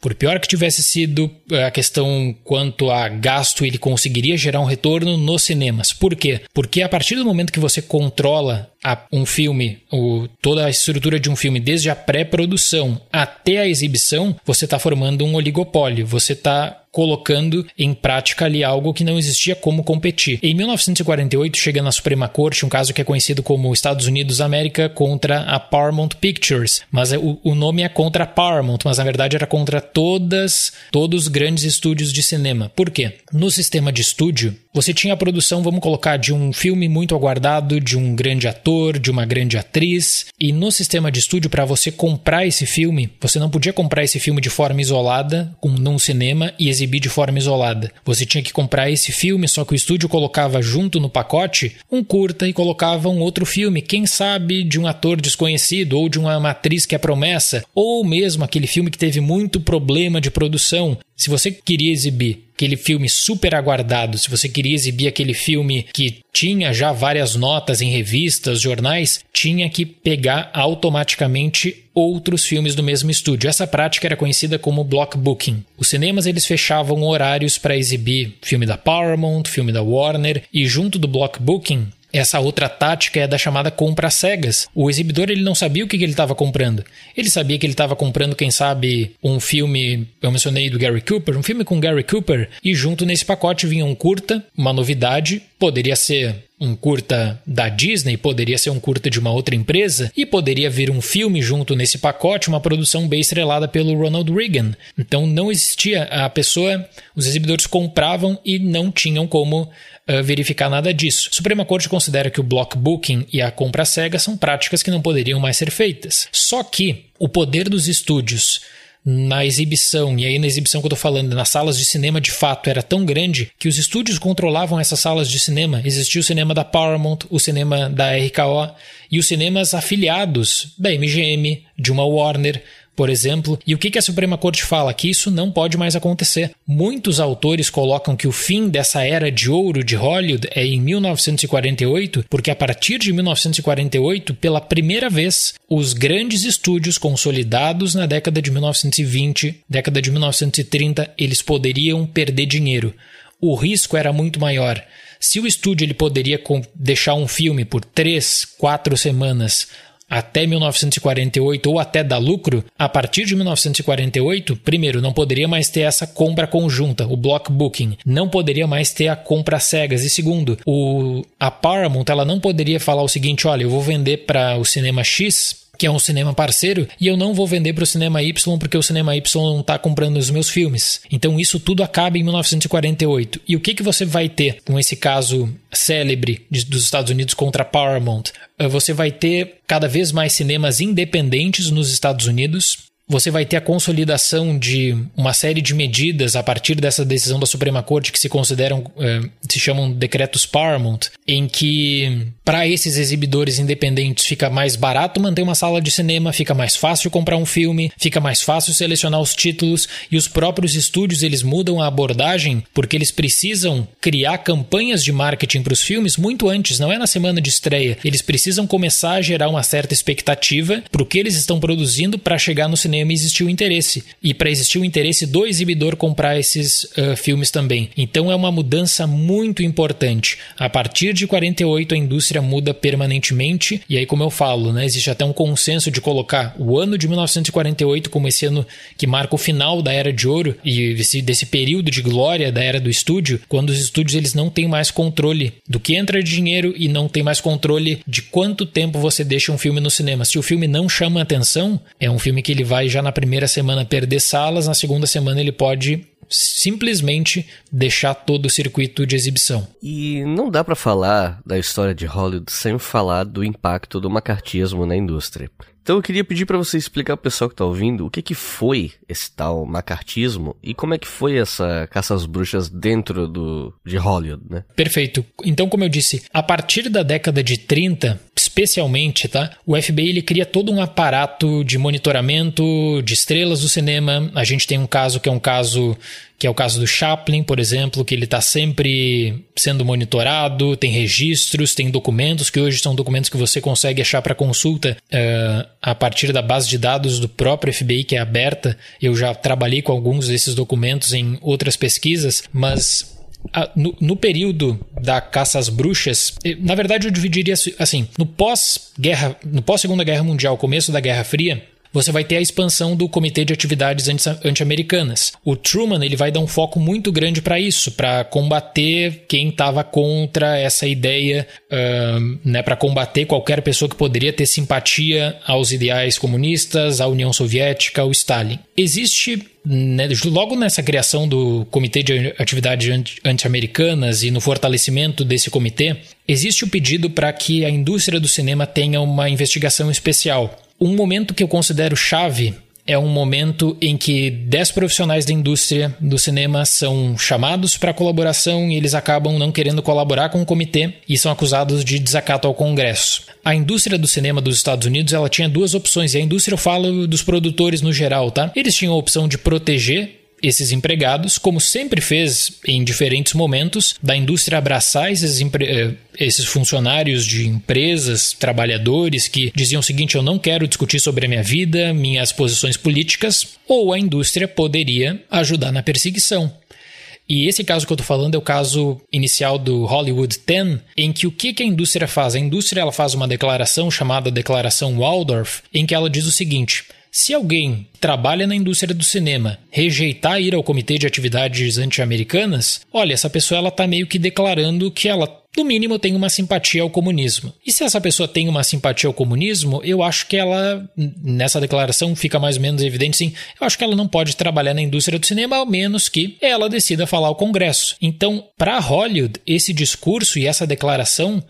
Speaker 2: por pior que tivesse sido eh, a questão quanto a gasto, ele conseguiria gerar um retorno nos cinemas. Por quê? Porque a partir do momento que você controla a, um filme, o, toda a estrutura de um filme, desde a pré-produção até a exibição, você está formando um oligopólio. Você está colocando em prática ali algo que não existia como competir. Em 1948 chega na Suprema Corte um caso que é conhecido como Estados Unidos América contra a Paramount Pictures, mas é, o, nome é contra a Paramount, mas na verdade era contra todas todos os grandes estúdios de cinema. Por quê? No sistema de estúdio, você tinha a produção, vamos colocar, de um filme muito aguardado, de um grande ator, de uma grande atriz, e no sistema de estúdio, para você comprar esse filme, você não podia comprar esse filme de forma isolada, com num cinema, e exibir de forma isolada. Você tinha que comprar esse filme, só que o estúdio colocava junto no pacote um curta e colocava um outro filme, quem sabe de um ator desconhecido, ou de uma atriz que é promessa, ou mesmo aquele filme que teve muito problema de produção. Se você queria exibir
Speaker 3: aquele filme super aguardado, se você queria exibir aquele filme que tinha já várias notas em revistas, jornais, tinha que pegar automaticamente outros filmes do mesmo estúdio. Essa prática era conhecida como block booking. Os cinemas eles fechavam horários para exibir filme da Paramount, filme da Warner e junto do block booking essa outra tática é da chamada compra cegas. O exibidor ele não sabia o que, que ele estava comprando. Ele sabia que ele estava comprando, quem sabe, um filme, eu mencionei do Gary Cooper, um filme com Gary Cooper, e junto nesse pacote vinha um curta, uma novidade, poderia ser um curta da Disney, poderia ser um curta de uma outra empresa e poderia vir um filme junto nesse pacote, uma produção bem estrelada pelo Ronald Reagan. Então não existia a pessoa, os exibidores compravam e não tinham como uh, verificar nada disso. A Suprema Corte considera que o block booking e a compra cega são práticas que não poderiam mais ser feitas. Só que o poder dos estúdios na exibição, e aí na exibição que eu tô falando, nas salas de cinema de fato era tão grande que os estúdios controlavam essas salas de cinema. Existia o cinema da Paramount, o cinema da RKO e os cinemas afiliados da MGM, de uma Warner, por exemplo. E o que a Suprema Corte fala? Que isso não pode mais acontecer. Muitos autores colocam que o fim dessa era de ouro de Hollywood é em 1948, porque a partir de 1948, pela primeira vez, os grandes estúdios consolidados na década de 1920, década de 1930, eles poderiam perder dinheiro. O risco era muito maior. Se o estúdio ele poderia deixar um filme por três, quatro semanas até 1948 ou até dar lucro, a partir de 1948, primeiro, não poderia mais ter essa compra conjunta, o block booking, não poderia mais ter a compra cegas. E segundo, o a Paramount ela não poderia falar o seguinte, olha, eu vou vender para o cinema X que é um cinema parceiro, e eu não vou vender para o cinema Y porque o cinema Y não está comprando os meus filmes. Então isso tudo acaba em 1948. E o que, que você vai ter com esse caso célebre de, dos Estados Unidos contra Paramount? Uh, você vai ter cada vez mais cinemas independentes nos Estados Unidos, você vai ter a consolidação de uma série de medidas a partir dessa decisão da Suprema Corte que se consideram, eh, se chamam decretos Paramount, em que para esses exibidores independentes fica mais barato manter uma sala de cinema, fica mais fácil comprar um filme, fica mais fácil selecionar os títulos e os próprios estúdios eles mudam a abordagem porque eles precisam criar campanhas de marketing para os filmes muito antes, não é na semana de estreia. Eles precisam começar a gerar uma certa expectativa para o que eles estão produzindo para chegar no cinema cinema existiu interesse. E para existir o interesse do exibidor comprar esses uh, filmes também. Então é uma mudança muito importante. A partir de 48 a indústria muda permanentemente. E aí, como eu falo, né, existe até um consenso de colocar o ano de 1948 como esse ano que marca o final da era de ouro e desse, desse período de glória da era do estúdio, quando os estúdios eles não têm mais controle do que entra de dinheiro e não tem mais controle de quanto tempo você deixa um filme no cinema. Se o filme não chama atenção, é um filme que ele vai já na primeira semana perder salas, na segunda semana ele pode simplesmente deixar todo o circuito de exibição.
Speaker 2: E não dá para falar da história de Hollywood sem falar do impacto do macartismo na indústria. Então eu queria pedir para você explicar pro pessoal que tá ouvindo o que que foi esse tal macartismo e como é que foi essa caça às bruxas dentro do de Hollywood, né?
Speaker 3: Perfeito. Então, como eu disse, a partir da década de 30, especialmente, tá? O FBI ele cria todo um aparato de monitoramento de estrelas do cinema. A gente tem um caso que é um caso que é o caso do Chaplin, por exemplo, que ele está sempre sendo monitorado, tem registros, tem documentos, que hoje são documentos que você consegue achar para consulta uh, a partir da base de dados do próprio FBI, que é aberta. Eu já trabalhei com alguns desses documentos em outras pesquisas, mas no, no, período da caça às bruxas, na verdade eu dividiria assim, no pós-guerra, no pós-segunda guerra mundial, começo da Guerra Fria, você vai ter a expansão do Comitê de Atividades Anti-Americanas. O Truman ele vai dar um foco muito grande para isso, para combater quem estava contra essa ideia, né, para combater qualquer pessoa que poderia ter simpatia aos ideais comunistas, à União Soviética, ao Stalin. Existe né, logo nessa criação do Comitê de Atividades Anti-Americanas e no fortalecimento desse comitê, existe o pedido para que a indústria do cinema tenha uma investigação especial um momento que eu considero chave é um momento em que 10 profissionais da indústria do cinema são chamados para colaboração e eles acabam não querendo colaborar com o comitê e são acusados de desacato ao Congresso. A indústria do cinema dos Estados Unidos ela tinha duas opções, e a indústria eu falo dos produtores no geral, tá? Eles tinham a opção de proteger esses empregados, como sempre fez em diferentes momentos, da indústria abraçar esses, eh, esses funcionários de empresas, trabalhadores que diziam o seguinte: eu não quero discutir sobre a minha vida, minhas posições políticas, ou a indústria poderia ajudar na perseguição. E esse caso que eu estou falando é o caso inicial do Hollywood 10, em que o que, que a indústria faz? A indústria ela faz uma declaração chamada Declaração Waldorf, em que ela diz o seguinte: se alguém trabalha na indústria do cinema rejeitar ir ao Comitê de Atividades Anti-Americanas, olha, essa pessoa ela está meio que declarando que ela no mínimo tem uma simpatia ao comunismo. E se essa pessoa tem uma simpatia ao comunismo, eu acho que ela, nessa declaração fica mais ou menos evidente sim, eu acho que ela não pode trabalhar na indústria do cinema, ao menos que ela decida falar ao Congresso. Então, para Hollywood, esse discurso e essa declaração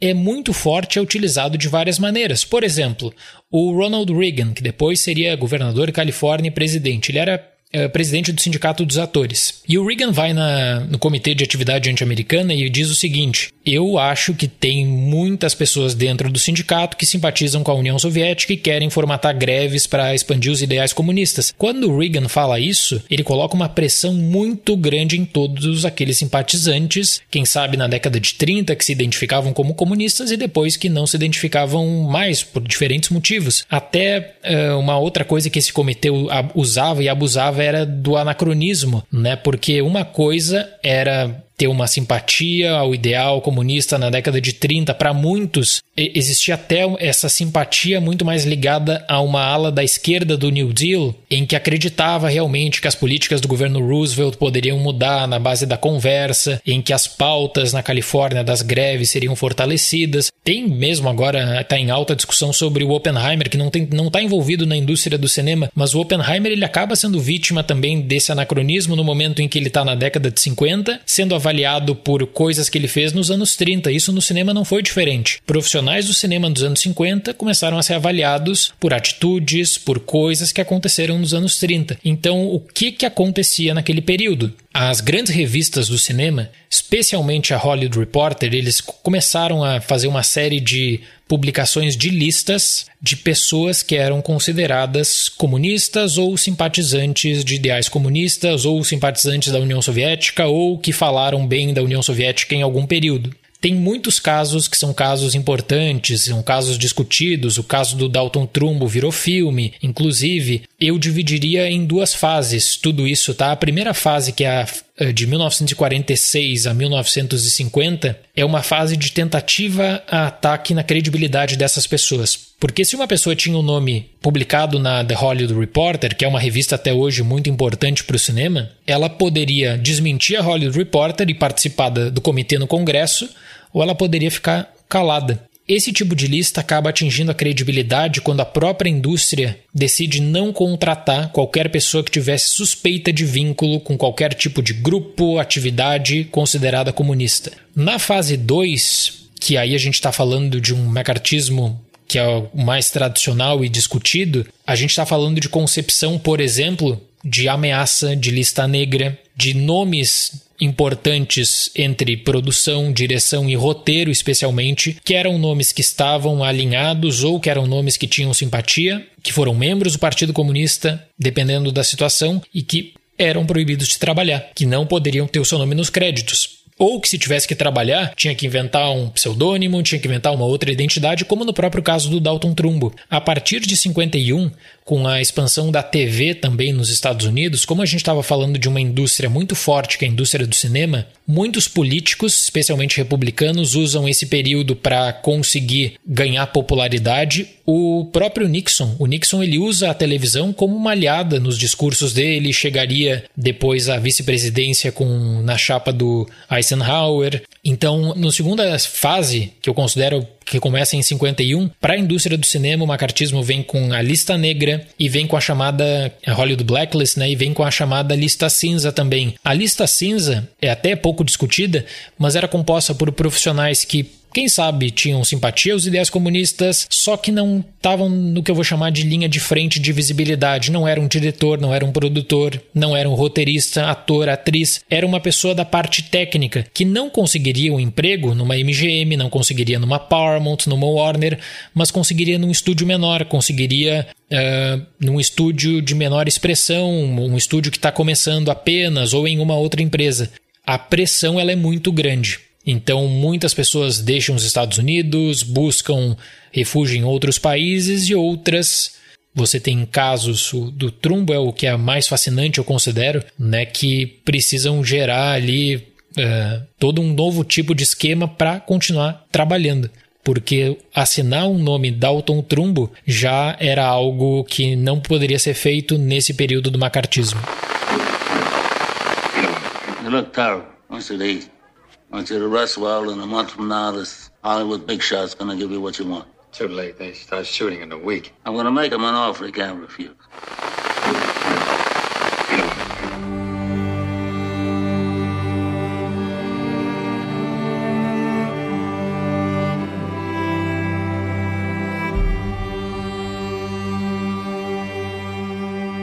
Speaker 3: é muito forte e é utilizado de várias maneiras. Por exemplo, o Ronald Reagan, que depois seria governador de Califórnia e presidente, ele era é, presidente do Sindicato dos Atores. E o Reagan vai na, no Comitê de Atividade Anti-Americana e diz o seguinte: Eu acho que tem muitas pessoas dentro do sindicato que simpatizam com a União Soviética e querem formatar greves para expandir os ideais comunistas. Quando Reagan fala isso, ele coloca uma pressão muito grande em todos aqueles simpatizantes, quem sabe na década de 30 que se identificavam como comunistas e depois que não se identificavam mais por diferentes motivos. Até uh, uma outra coisa que esse comitê usava e abusava era do anacronismo, né? Porque uma coisa era ter uma simpatia ao ideal comunista na década de 30, para muitos existia até essa simpatia muito mais ligada a uma ala da esquerda do New Deal, em que acreditava realmente que as políticas do governo Roosevelt poderiam mudar na base da conversa, em que as pautas na Califórnia das greves seriam fortalecidas. Tem mesmo agora está em alta discussão sobre o Oppenheimer, que não tem, não está envolvido na indústria do cinema, mas o Oppenheimer ele acaba sendo vítima também desse anacronismo no momento em que ele está na década de 50, sendo avaliado por coisas que ele fez nos anos 30. Isso no cinema não foi diferente. Profissionais do cinema dos anos 50 começaram a ser avaliados por atitudes, por coisas que aconteceram nos anos 30. Então, o que, que acontecia naquele período? As grandes revistas do cinema, especialmente a Hollywood Reporter, eles começaram a fazer uma série de publicações de listas de pessoas que eram consideradas comunistas ou simpatizantes de ideais comunistas ou simpatizantes da União Soviética ou que falaram bem da União Soviética em algum período. Tem muitos casos que são casos importantes, são casos discutidos. O caso do Dalton Trumbo virou filme. Inclusive, eu dividiria em duas fases tudo isso, tá? A primeira fase, que é a eh, de 1946 a 1950, é uma fase de tentativa a ataque na credibilidade dessas pessoas. Porque se uma pessoa tinha o um nome publicado na The Hollywood Reporter, que é uma revista até hoje muito importante para o cinema, ela poderia desmentir a Hollywood Reporter e participar do comitê no Congresso, ou ela poderia ficar calada. Esse tipo de lista acaba atingindo a credibilidade quando a própria indústria decide não contratar qualquer pessoa que tivesse suspeita de vínculo com qualquer tipo de grupo, atividade considerada comunista. Na fase 2, que aí a gente está falando de um mecartismo que é o mais tradicional e discutido, a gente está falando de concepção, por exemplo, de ameaça, de lista negra, de nomes importantes entre produção, direção e roteiro, especialmente, que eram nomes que estavam alinhados ou que eram nomes que tinham simpatia, que foram membros do Partido Comunista, dependendo da situação, e que eram proibidos de trabalhar, que não poderiam ter o seu nome nos créditos ou que se tivesse que trabalhar, tinha que inventar um pseudônimo, tinha que inventar uma outra identidade, como no próprio caso do Dalton Trumbo. A partir de 51, com a expansão da TV também nos Estados Unidos, como a gente estava falando de uma indústria muito forte, que é a indústria do cinema, muitos políticos, especialmente republicanos, usam esse período para conseguir ganhar popularidade. O próprio Nixon, o Nixon ele usa a televisão como uma aliada nos discursos dele, chegaria depois à vice-presidência com na chapa do Eisenhower. Então, na segunda fase, que eu considero que começa em 51, para a indústria do cinema, o macartismo vem com a lista negra e vem com a chamada Hollywood Blacklist, né? E vem com a chamada lista cinza também. A lista cinza é até pouco discutida, mas era composta por profissionais que quem sabe tinham simpatia aos ideias comunistas, só que não estavam no que eu vou chamar de linha de frente de visibilidade. Não era um diretor, não era um produtor, não era um roteirista, ator, atriz. Era uma pessoa da parte técnica que não conseguiria um emprego numa MGM, não conseguiria numa Paramount, numa Warner, mas conseguiria num estúdio menor, conseguiria uh, num estúdio de menor expressão, um estúdio que está começando apenas ou em uma outra empresa. A pressão ela é muito grande. Então, muitas pessoas deixam os Estados Unidos, buscam refúgio em outros países e outras. Você tem casos do Trumbo, é o que é mais fascinante, eu considero, né, que precisam gerar ali uh, todo um novo tipo de esquema para continuar trabalhando porque assinar um nome Dalton Trumbo já era algo que não poderia ser feito nesse período do macartismo. look you to eat. I want you to rest well, and a month from now, this Hollywood big shot's gonna give you what you want.
Speaker 5: Too late. They start shooting in a week.
Speaker 3: I'm gonna make him an offer he can't refuse.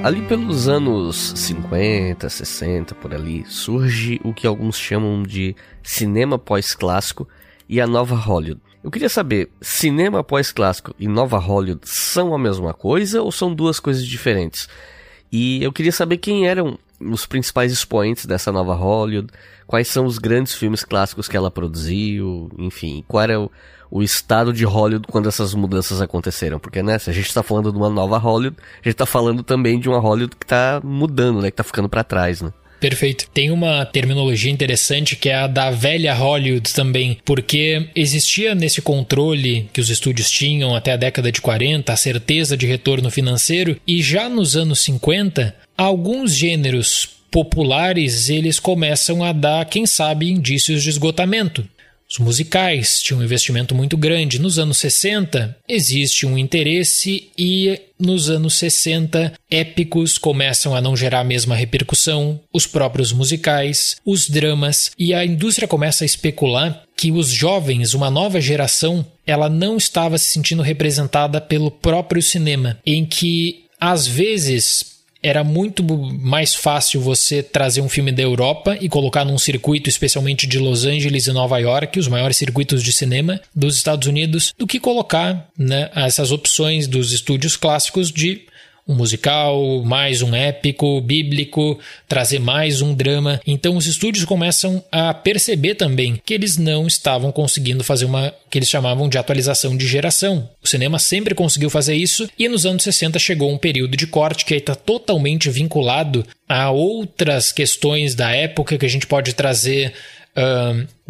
Speaker 2: Ali pelos anos 50, 60, por ali, surge o que alguns chamam de cinema pós-clássico e a nova Hollywood. Eu queria saber, cinema pós-clássico e nova Hollywood são a mesma coisa ou são duas coisas diferentes? E eu queria saber quem eram os principais expoentes dessa nova Hollywood, quais são os grandes filmes clássicos que ela produziu, enfim, qual era o, o estado de Hollywood quando essas mudanças aconteceram. Porque, né, se a gente está falando de uma nova Hollywood, a gente está falando também de uma Hollywood que está mudando, né, que está ficando para trás, né.
Speaker 3: Perfeito. Tem uma terminologia interessante que é a da velha Hollywood também, porque existia nesse controle que os estúdios tinham até a década de 40, a certeza de retorno financeiro, e já nos anos 50, alguns gêneros populares eles começam a dar, quem sabe, indícios de esgotamento. Os musicais tinham um investimento muito grande. Nos anos 60, existe um interesse e nos anos 60, épicos começam a não gerar a mesma repercussão, os próprios musicais, os dramas, e a indústria começa a especular que os jovens, uma nova geração, ela não estava se sentindo representada pelo próprio cinema, em que às vezes era muito mais fácil você trazer um filme da Europa e colocar num circuito, especialmente de Los Angeles e Nova York, os maiores circuitos de cinema dos Estados Unidos, do que colocar né, essas opções dos estúdios clássicos de um musical, mais um épico, bíblico, trazer mais um drama. Então os estúdios começam a perceber também que eles não estavam conseguindo fazer uma que eles chamavam de atualização de geração. O cinema sempre conseguiu fazer isso e nos anos 60 chegou um período de corte que está totalmente vinculado a outras questões da época que a gente pode trazer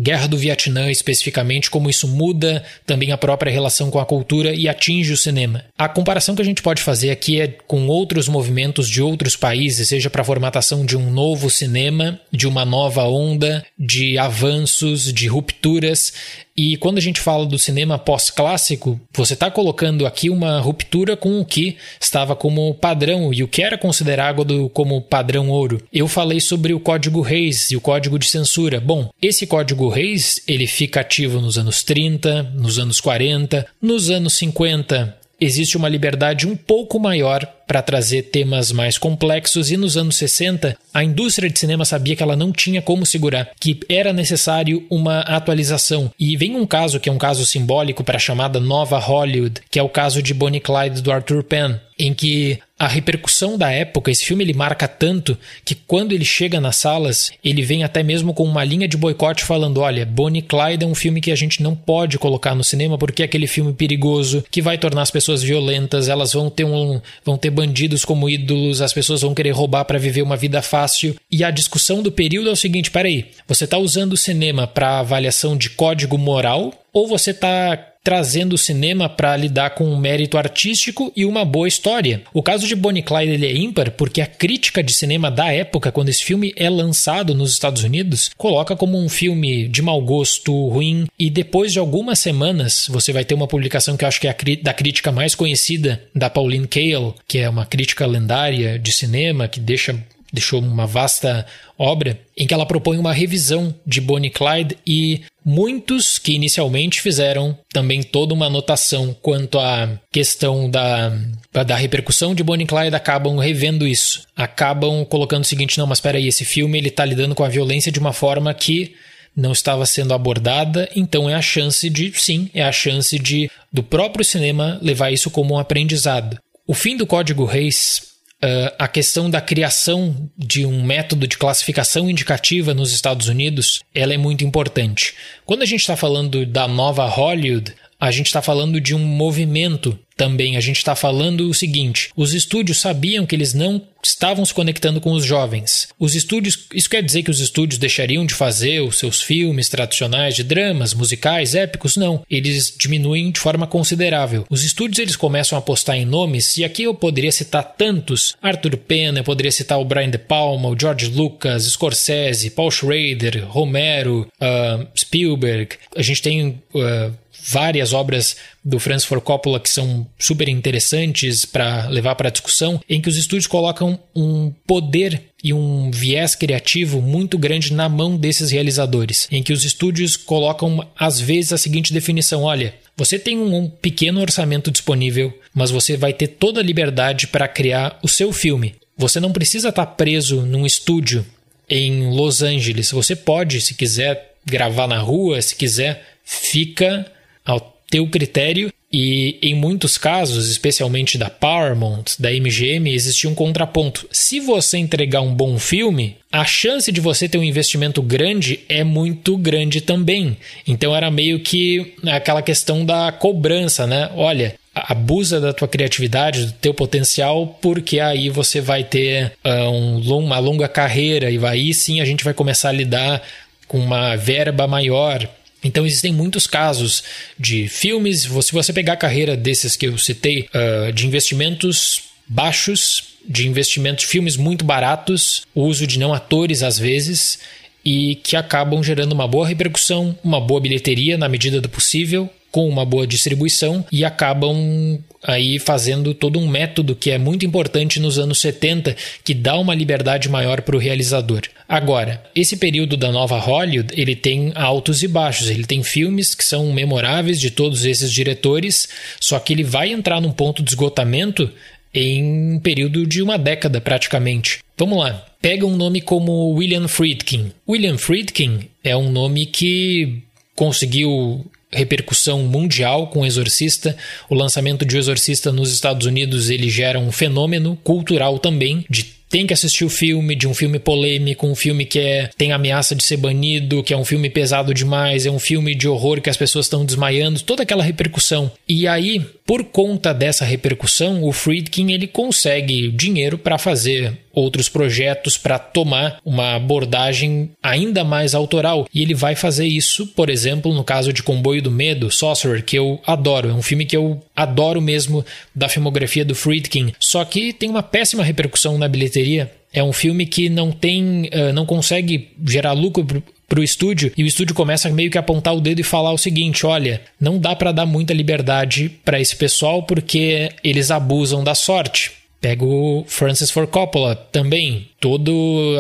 Speaker 3: Guerra do Vietnã especificamente, como isso muda também a própria relação com a cultura e atinge o cinema. A comparação que a gente pode fazer aqui é com outros movimentos de outros países, seja para a formatação de um novo cinema, de uma nova onda, de avanços, de rupturas. E quando a gente fala do cinema pós-clássico, você está colocando aqui uma ruptura com o que estava como padrão e o que era considerado como padrão ouro. Eu falei sobre o Código Reis e o Código de Censura. Bom, esse Código Reis ele fica ativo nos anos 30, nos anos 40, nos anos 50 existe uma liberdade um pouco maior para trazer temas mais complexos e nos anos 60 a indústria de cinema sabia que ela não tinha como segurar, que era necessário uma atualização. E vem um caso que é um caso simbólico para a chamada Nova Hollywood, que é o caso de Bonnie Clyde do Arthur Penn, em que a repercussão da época, esse filme ele marca tanto que quando ele chega nas salas, ele vem até mesmo com uma linha de boicote falando: olha, Bonnie Clyde é um filme que a gente não pode colocar no cinema porque é aquele filme perigoso que vai tornar as pessoas violentas, elas vão ter um vão ter bandidos como ídolos, as pessoas vão querer roubar para viver uma vida fácil. E a discussão do período é o seguinte: peraí, você está usando o cinema para avaliação de código moral ou você está trazendo o cinema para lidar com um mérito artístico e uma boa história. O caso de Bonnie Clyde ele é ímpar porque a crítica de cinema da época, quando esse filme é lançado nos Estados Unidos, coloca como um filme de mau gosto, ruim, e depois de algumas semanas você vai ter uma publicação que eu acho que é da crítica mais conhecida da Pauline Kael, que é uma crítica lendária de cinema que deixa deixou uma vasta obra em que ela propõe uma revisão de Bonnie Clyde e Muitos que inicialmente fizeram também toda uma anotação quanto à questão da, da repercussão de Bonnie Clyde acabam revendo isso. Acabam colocando o seguinte, não, mas espera aí, esse filme ele está lidando com a violência de uma forma que não estava sendo abordada, então é a chance de, sim, é a chance de do próprio cinema levar isso como um aprendizado. O fim do Código Reis Uh, a questão da criação de um método de classificação indicativa nos Estados Unidos ela é muito importante. Quando a gente está falando da nova Hollywood, a gente está falando de um movimento também. A gente está falando o seguinte: os estúdios sabiam que eles não estavam se conectando com os jovens. Os estúdios, isso quer dizer que os estúdios deixariam de fazer os seus filmes tradicionais de dramas, musicais, épicos? Não. Eles diminuem de forma considerável. Os estúdios eles começam a apostar em nomes, e aqui eu poderia citar tantos: Arthur Penna, eu poderia citar o Brian De Palma, o George Lucas, Scorsese, Paul Schrader, Romero, uh, Spielberg. A gente tem uh, várias obras do Francis Ford Coppola que são super interessantes para levar para discussão, em que os estúdios colocam um poder e um viés criativo muito grande na mão desses realizadores, em que os estúdios colocam às vezes a seguinte definição: olha, você tem um pequeno orçamento disponível, mas você vai ter toda a liberdade para criar o seu filme. Você não precisa estar tá preso num estúdio em Los Angeles. Você pode, se quiser, gravar na rua, se quiser, fica ao teu critério e em muitos casos, especialmente da Paramount, da MGM, existia um contraponto. Se você entregar um bom filme, a chance de você ter um investimento grande é muito grande também. Então era meio que aquela questão da cobrança, né? Olha, abusa da tua criatividade, do teu potencial, porque aí você vai ter um, uma longa carreira e aí sim a gente vai começar a lidar com uma verba maior então existem muitos casos de filmes, se você pegar a carreira desses que eu citei, uh, de investimentos baixos, de investimentos, filmes muito baratos, uso de não atores às vezes, e que acabam gerando uma boa repercussão, uma boa bilheteria na medida do possível, com uma boa distribuição e acabam aí fazendo todo um método que é muito importante nos anos 70, que dá uma liberdade maior para o realizador. Agora, esse período da nova Hollywood, ele tem altos e baixos, ele tem filmes que são memoráveis de todos esses diretores, só que ele vai entrar num ponto de esgotamento em um período de uma década praticamente. Vamos lá. Pega um nome como William Friedkin. William Friedkin é um nome que conseguiu repercussão mundial com o Exorcista. O lançamento de O Exorcista nos Estados Unidos ele gera um fenômeno cultural também de tem que assistir o filme, de um filme polêmico, um filme que é, tem ameaça de ser banido, que é um filme pesado demais, é um filme de horror que as pessoas estão desmaiando, toda aquela repercussão. E aí, por conta dessa repercussão, o Friedkin ele consegue dinheiro para fazer outros projetos para tomar uma abordagem ainda mais autoral. E ele vai fazer isso, por exemplo, no caso de Comboio do Medo, Sorcerer, que eu adoro. É um filme que eu adoro mesmo da filmografia do Friedkin. Só que tem uma péssima repercussão na bilheteria. É um filme que não tem, uh, não consegue gerar lucro para o estúdio e o estúdio começa meio que a apontar o dedo e falar o seguinte: olha, não dá para dar muita liberdade para esse pessoal porque eles abusam da sorte. Pega o Francis Ford Coppola também, toda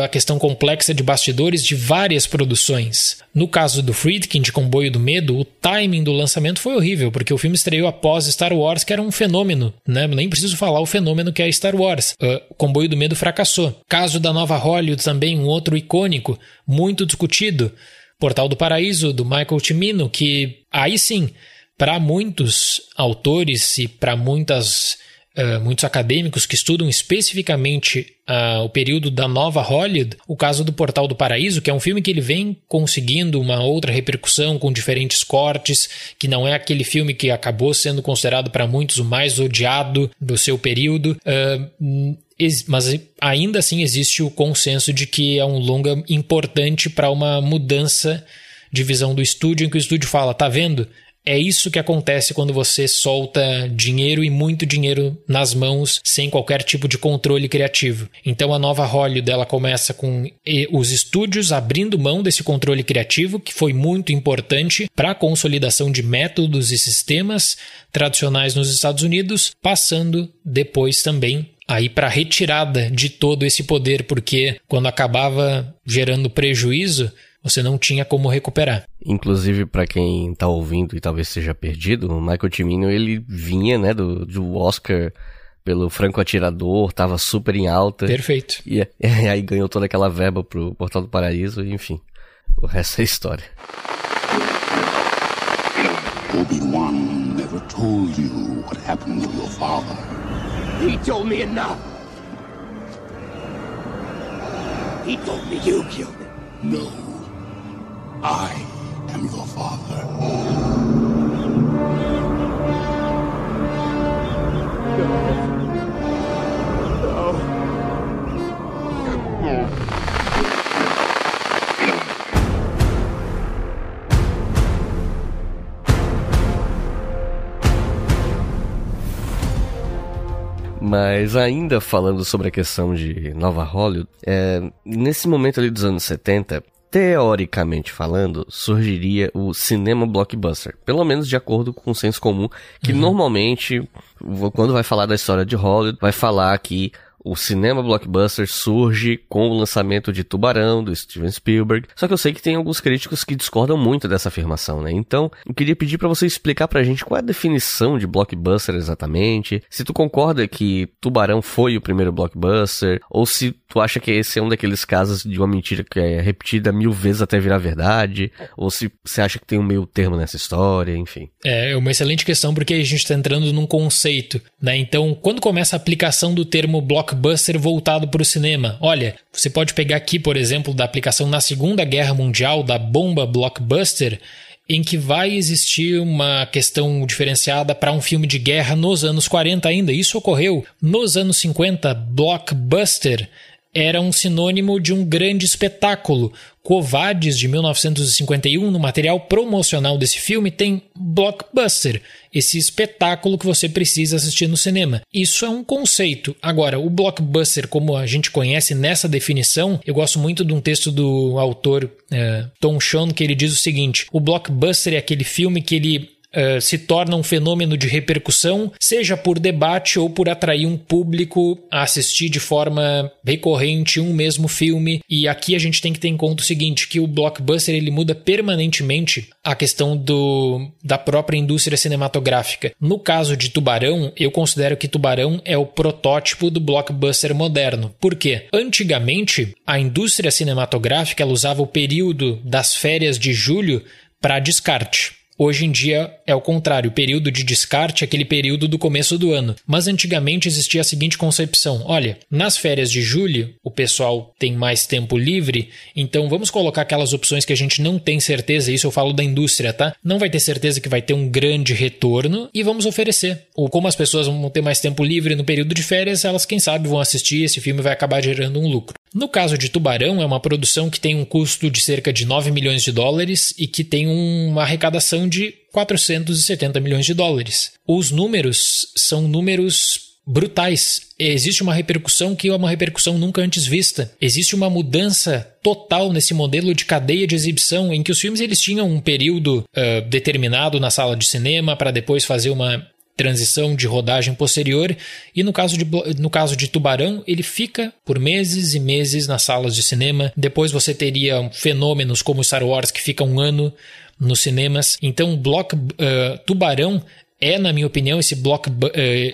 Speaker 3: a questão complexa de bastidores de várias produções. No caso do Friedkin de Comboio do Medo, o timing do lançamento foi horrível, porque o filme estreou após Star Wars, que era um fenômeno, né? Nem preciso falar o fenômeno que é Star Wars. Uh, Comboio do Medo fracassou. Caso da nova Hollywood também, um outro icônico, muito discutido, Portal do Paraíso, do Michael Cimino, que aí sim, para muitos autores e para muitas Uh, muitos acadêmicos que estudam especificamente uh, o período da nova Hollywood, o caso do Portal do Paraíso, que é um filme que ele vem conseguindo uma outra repercussão com diferentes cortes, que não é aquele filme que acabou sendo considerado para muitos o mais odiado do seu período. Uh, mas ainda assim existe o consenso de que é um longa importante para uma mudança de visão do estúdio, em que o estúdio fala: tá vendo? É isso que acontece quando você solta dinheiro e muito dinheiro nas mãos sem qualquer tipo de controle criativo. Então a nova Hollywood ela começa com os estúdios abrindo mão desse controle criativo, que foi muito importante para a consolidação de métodos e sistemas tradicionais nos Estados Unidos, passando depois também aí para retirada de todo esse poder, porque quando acabava gerando prejuízo, você não tinha como recuperar.
Speaker 7: Inclusive, para quem tá ouvindo e talvez seja perdido, o Michael Cimino, ele vinha, né, do, do Oscar pelo Franco Atirador, tava super em alta.
Speaker 3: Perfeito.
Speaker 7: E, e aí ganhou toda aquela verba pro Portal do Paraíso, enfim. O resto é história. Obi-Wan never told you what happened to your father. He told me enough. He told me you killed him. No. I am your father. Mas ainda falando sobre a questão de Nova Hollywood, é, nesse momento ali dos anos 70, teoricamente falando, surgiria o cinema blockbuster. Pelo menos de acordo com o senso comum, que uhum. normalmente, quando vai falar da história de Hollywood, vai falar que o cinema blockbuster surge com o lançamento de Tubarão, do Steven Spielberg. Só que eu sei que tem alguns críticos que discordam muito dessa afirmação, né? Então, eu queria pedir para você explicar pra gente qual é a definição de blockbuster exatamente. Se tu concorda que Tubarão foi o primeiro blockbuster, ou se tu acha que esse é um daqueles casos de uma mentira que é repetida mil vezes até virar verdade, ou se você acha que tem um meio termo nessa história, enfim.
Speaker 3: É, é uma excelente questão porque a gente está entrando num conceito, né? Então, quando começa a aplicação do termo blockbuster, blockbuster voltado para o cinema. Olha, você pode pegar aqui, por exemplo, da aplicação na Segunda Guerra Mundial da bomba blockbuster, em que vai existir uma questão diferenciada para um filme de guerra nos anos 40 ainda. Isso ocorreu nos anos 50. Blockbuster era um sinônimo de um grande espetáculo. Covades, de 1951, no material promocional desse filme, tem blockbuster, esse espetáculo que você precisa assistir no cinema. Isso é um conceito. Agora, o blockbuster, como a gente conhece nessa definição, eu gosto muito de um texto do autor é, Tom Sean, que ele diz o seguinte: o blockbuster é aquele filme que ele uh, se torna um fenômeno de repercussão, seja por debate ou por atrair um público a assistir de forma recorrente um mesmo filme. E aqui a gente tem que ter em conta o seguinte, que o blockbuster ele muda permanentemente a questão do, da própria indústria cinematográfica. No caso de Tubarão, eu considero que Tubarão é o protótipo do blockbuster moderno. Por quê? Antigamente, a indústria cinematográfica usava o período das férias de julho para descarte. Hoje em dia é o contrário, o período de descarte é aquele período do começo do ano. Mas antigamente existia a seguinte concepção: olha, nas férias de julho o pessoal tem mais tempo livre, então vamos colocar aquelas opções que a gente não tem certeza, isso eu falo da indústria, tá? Não vai ter certeza que vai ter um grande retorno e vamos oferecer. Ou como as pessoas vão ter mais tempo livre no período de férias, elas quem sabe vão assistir, esse filme vai acabar gerando um lucro. No caso de Tubarão, é uma produção que tem um custo de cerca de 9 milhões de dólares e que tem uma arrecadação de 470 milhões de dólares. Os números são números brutais. Existe uma repercussão que é uma repercussão nunca antes vista. Existe uma mudança total nesse modelo de cadeia de exibição em que os filmes eles tinham um período uh, determinado na sala de cinema para depois fazer uma transição de rodagem posterior, e no caso, de, no caso de Tubarão, ele fica por meses e meses nas salas de cinema. Depois você teria fenômenos como Star Wars, que fica um ano nos cinemas. Então, block, uh, Tubarão é, na minha opinião, esse block uh,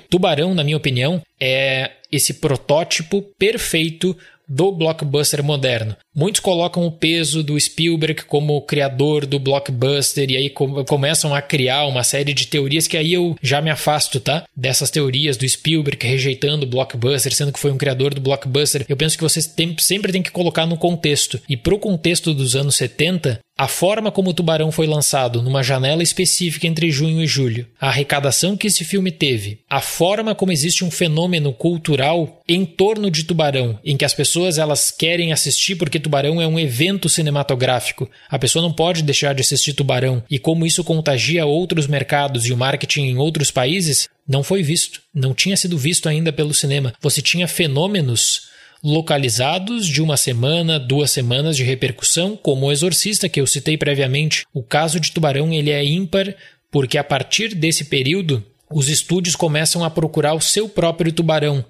Speaker 3: Tubarão, na minha opinião, é esse protótipo perfeito do blockbuster moderno. Muitos colocam o peso do Spielberg como criador do blockbuster e aí começam a criar uma série de teorias que aí eu já me afasto, tá? Dessas teorias do Spielberg rejeitando o blockbuster, sendo que foi um criador do blockbuster. Eu penso que você sempre tem que colocar no contexto. E pro contexto dos anos 70, a forma como o Tubarão foi lançado numa janela específica entre junho e julho, a arrecadação que esse filme teve, a forma como existe um fenômeno cultural em torno de Tubarão, em que as pessoas elas querem assistir porque Tubarão é um evento cinematográfico. A pessoa não pode deixar de assistir Tubarão e como isso contagia outros mercados e o marketing em outros países, não foi visto, não tinha sido visto ainda pelo cinema. Você tinha fenômenos localizados de uma semana, duas semanas de repercussão, como o Exorcista que eu citei previamente. O caso de Tubarão ele é ímpar porque a partir desse período os estúdios começam a procurar o seu próprio tubarão,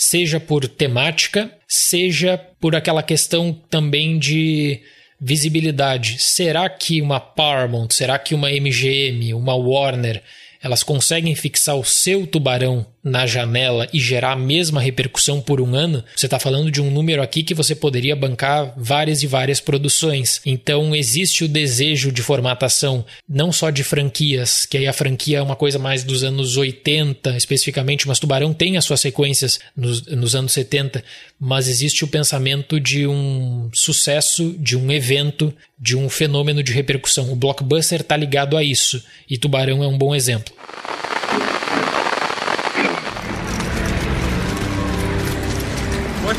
Speaker 3: seja por temática, seja por aquela questão também de visibilidade. Será que uma Paramount, será que uma MGM, uma Warner elas conseguem fixar o seu tubarão na janela e gerar a mesma repercussão por um ano, você está falando de um número aqui que você poderia bancar várias e várias produções. Então existe o desejo de formatação não só de franquias, que aí a franquia é uma coisa mais dos anos 80, especificamente, mas Tubarão tem as suas sequências nos, nos anos 70, mas existe o pensamento de um sucesso, de um evento, de um fenômeno de repercussão. O blockbuster está ligado a isso e Tubarão é um bom exemplo.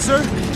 Speaker 8: Sir?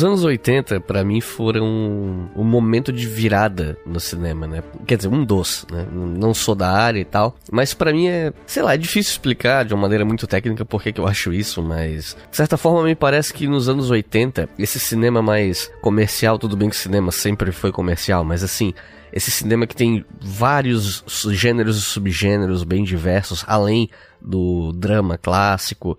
Speaker 7: Os anos 80, para mim, foram um momento de virada no cinema, né? Quer dizer, um dos, né? Não sou da área e tal, mas para mim é, sei lá, é difícil explicar de uma maneira muito técnica por que eu acho isso, mas de certa forma me parece que nos anos 80, esse cinema mais comercial, tudo bem que o cinema sempre foi comercial, mas assim, esse cinema que tem vários gêneros e subgêneros bem diversos, além do drama clássico,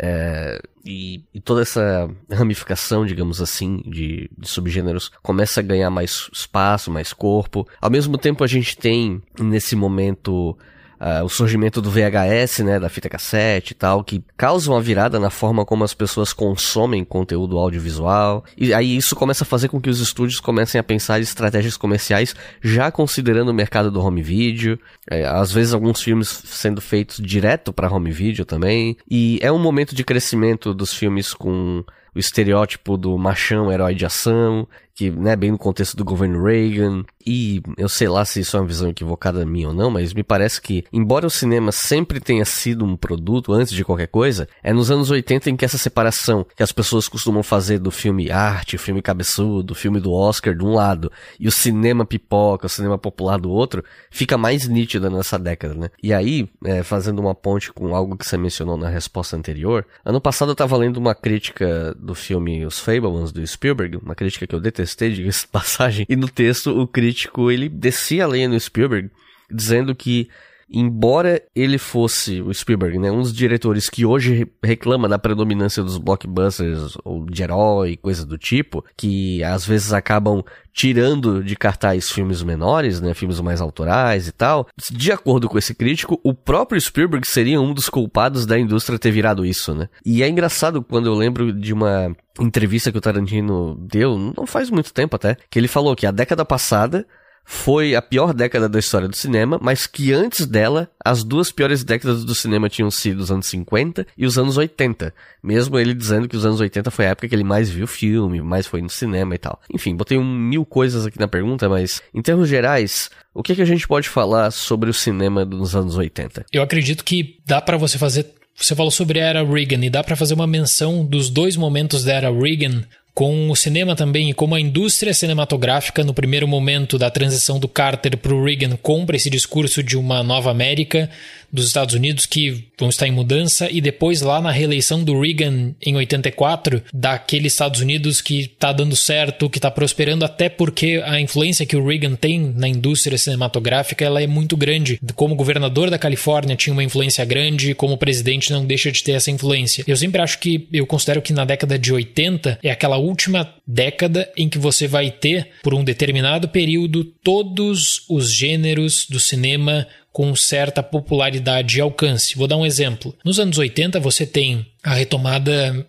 Speaker 7: é, e, e, toda essa ramificação, digamos assim, de, de, subgêneros começa a ganhar mais espaço, mais corpo. Ao mesmo tempo, a gente tem nesse momento uh, o surgimento do VHS, né, da fita cassete e tal, que causa uma virada na forma como as pessoas consomem conteúdo audiovisual. E aí isso começa a fazer com que os estúdios comecem a pensar em estratégias comerciais, já considerando o mercado do home video. É, às vezes alguns filmes sendo feitos direto para home video também. E é um momento de crescimento dos filmes com o estereótipo do machão herói de ação, que, né, bem no contexto do governo Reagan. E eu sei lá se isso é uma visão equivocada minha ou não, mas me parece que, embora o cinema sempre tenha sido um produto antes de qualquer coisa, é nos anos 80 em que essa separação que as pessoas costumam fazer do filme arte, o filme cabeçudo, o filme do Oscar de um lado, e o cinema pipoca, o cinema popular do outro, fica mais nítida nessa década, né? E aí, é, fazendo uma ponte com algo que você mencionou na resposta anterior, ano passado eu tava lendo uma crítica do filme Os Fablemans, do Spielberg, uma crítica que eu detestei, diga-se passagem, e no texto o crítico, ele descia a lenha no Spielberg, dizendo que embora ele fosse o Spielberg, né, um dos diretores que hoje reclama da predominância dos blockbusters ou de herói, coisa do tipo, que às vezes acabam tirando de cartaz filmes menores, né, filmes mais autorais e tal. De acordo com esse crítico, o próprio Spielberg seria um dos culpados da indústria ter virado isso, né? E é engraçado quando eu lembro de uma entrevista que o Tarantino deu, não faz muito tempo até, que ele falou que a década passada foi a pior década da história do cinema, mas que antes dela, as duas piores décadas do cinema tinham sido os anos 50 e os anos 80. Mesmo ele dizendo que os anos 80 foi a época que ele mais viu filme, mais foi no cinema e tal. Enfim, botei um mil coisas aqui na pergunta, mas em termos gerais, o que, que a gente pode falar sobre o cinema dos anos 80?
Speaker 3: Eu acredito que dá para você fazer você falou sobre a era Reagan e dá para fazer uma menção dos dois momentos da era Reagan com o cinema também e como a indústria cinematográfica, no primeiro momento da transição do Carter para o Reagan, compra esse discurso de uma nova América dos Estados Unidos que vão estar em mudança, e depois lá na reeleição do Reagan em 84, daqueles Estados Unidos que está dando certo, que está prosperando, até porque a influência que o Reagan tem na indústria cinematográfica ela é muito grande. Como governador da Califórnia tinha uma influência grande, como presidente não deixa de ter essa influência. Eu sempre acho que, eu considero que na década de 80 é aquela última década em que você vai ter, por um determinado período, todos os gêneros do cinema com certa popularidade e alcance. Vou dar um exemplo. Nos anos 80 você tem a retomada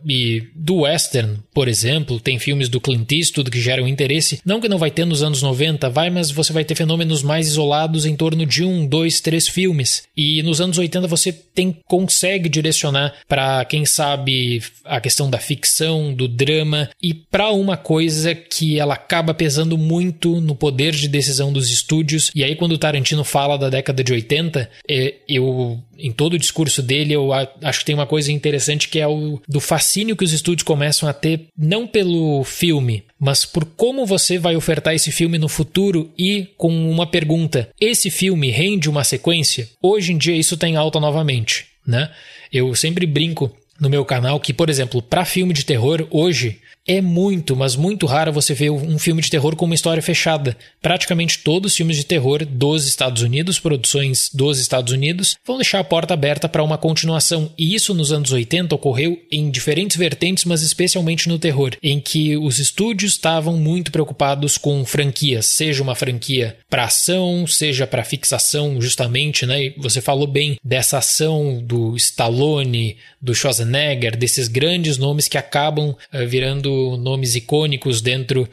Speaker 3: do western, por exemplo, tem filmes do Clint Eastwood que geram interesse. Não que não vai ter nos anos 90, vai, mas você vai ter fenômenos mais isolados em torno de um, dois, três filmes. E nos anos 80 você tem consegue direcionar para quem sabe a questão da ficção, do drama e para uma coisa que ela acaba pesando muito no poder de decisão dos estúdios. E aí quando Tarantino fala da década de de 80, é, eu em todo o discurso dele, eu acho que tem uma coisa interessante que é o do fascínio que os estúdios começam a ter, não pelo filme, mas por como você vai ofertar esse filme no futuro e com uma pergunta: esse filme rende uma sequência? Hoje em dia isso tem alta novamente, né? Eu sempre brinco no meu canal que, por exemplo, para filme de terror hoje é muito, mas muito raro você ver um filme de terror com uma história fechada. Praticamente todos os filmes de terror dos Estados Unidos, produções dos Estados Unidos, vão deixar a porta aberta para uma continuação. E isso nos anos 80 ocorreu em diferentes vertentes, mas especialmente no terror, em que os estúdios estavam muito preocupados com franquias, seja uma franquia para ação, seja para fixação, justamente, né? E você falou bem dessa ação do Stallone, do Schwarzenegger, desses grandes nomes que acabam uh, virando nomes icônicos dentro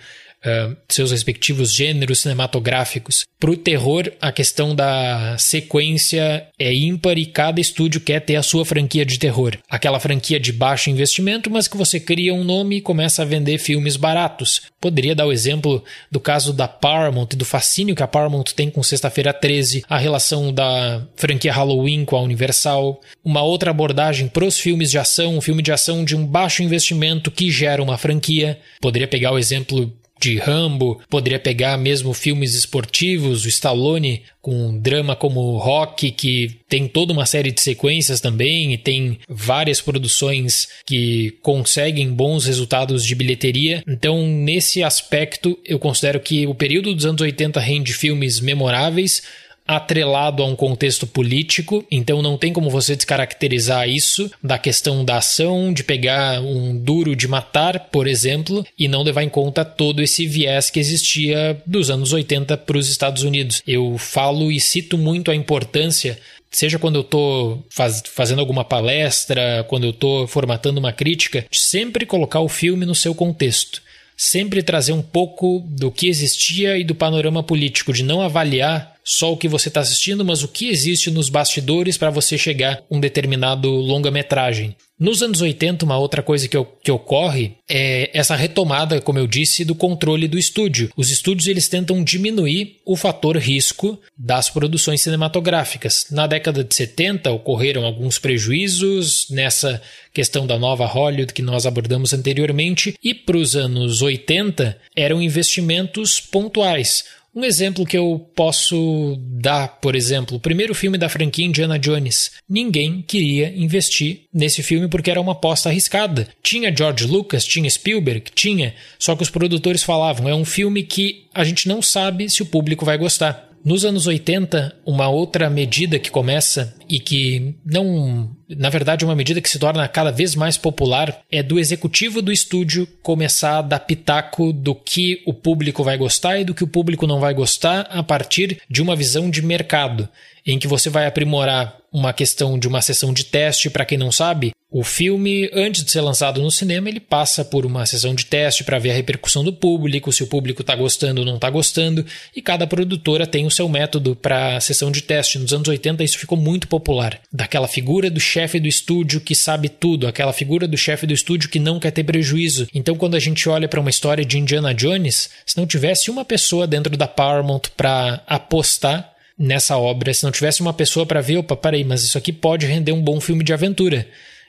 Speaker 3: uh, seus respectivos gêneros cinematográficos. Para o terror, a questão da sequência é ímpar e cada estúdio quer ter a sua franquia de terror. Aquela franquia de baixo investimento, mas que você cria um nome e começa a vender filmes baratos. Poderia dar o exemplo do caso da Paramount e do fascínio que a Paramount tem com Sexta-feira 13, a relação da franquia Halloween com a Universal. Uma outra abordagem para os filmes de ação, um filme de ação de um baixo investimento que gera uma franquia. Poderia pegar o exemplo de Rambo, poderia pegar mesmo filmes esportivos, o Stallone com um drama como Rock, que tem toda uma série de sequências também e tem várias produções que conseguem bons resultados de bilheteria. Então, nesse aspecto, eu considero que o período dos anos 80 rende filmes memoráveis, atrelado a um contexto político, então não tem como você descaracterizar isso da questão da ação, de pegar um duro de matar, por exemplo, e não levar em conta todo esse viés que existia dos anos 80 para os Estados Unidos. Eu falo e cito muito a importância seja quando eu estou faz, fazendo alguma palestra, quando eu estou formatando uma crítica, de sempre colocar o filme no seu contexto. Sempre trazer um pouco do que existia e do panorama político, de não avaliar só o que você está assistindo, mas o que existe nos bastidores para você chegar a um determinado longa-metragem. Nos anos 80, uma outra coisa que, que, ocorre é essa retomada, como eu disse, do controle do estúdio. Os estúdios eles tentam diminuir o fator risco das produções cinematográficas. Na década de 70 ocorreram alguns prejuízos nessa questão da nova Hollywood que nós abordamos anteriormente, e para os anos 80 eram investimentos pontuais um exemplo que eu posso dar, por exemplo, o primeiro filme da franquia Indiana Jones. Ninguém queria investir nesse filme porque era uma aposta arriscada. Tinha George Lucas, tinha Spielberg, tinha, só que os produtores falavam: é um filme que a gente não sabe se o público vai gostar. Nos anos 80, uma outra medida que começa e que não, na verdade, é uma medida que se torna cada vez mais popular é do executivo do estúdio começar a dar pitaco do que o público vai gostar e do que o público não vai gostar a partir de uma visão de mercado, em que você vai aprimorar uma questão de uma sessão de teste, para quem não sabe, o filme, antes de ser lançado no cinema, ele passa por uma sessão de teste para ver a repercussão do público, se o público está gostando ou não está gostando, e cada produtora tem o seu método para sessão de teste. Nos anos 80 isso ficou muito popular. Daquela figura do chefe do estúdio que sabe tudo, aquela figura do chefe do estúdio que não quer ter prejuízo. Então, quando a gente olha para uma história de Indiana Jones, se não tivesse uma pessoa dentro da Paramount para apostar nessa obra, se não tivesse uma pessoa para ver, opa, peraí, mas isso aqui pode render um bom filme de aventura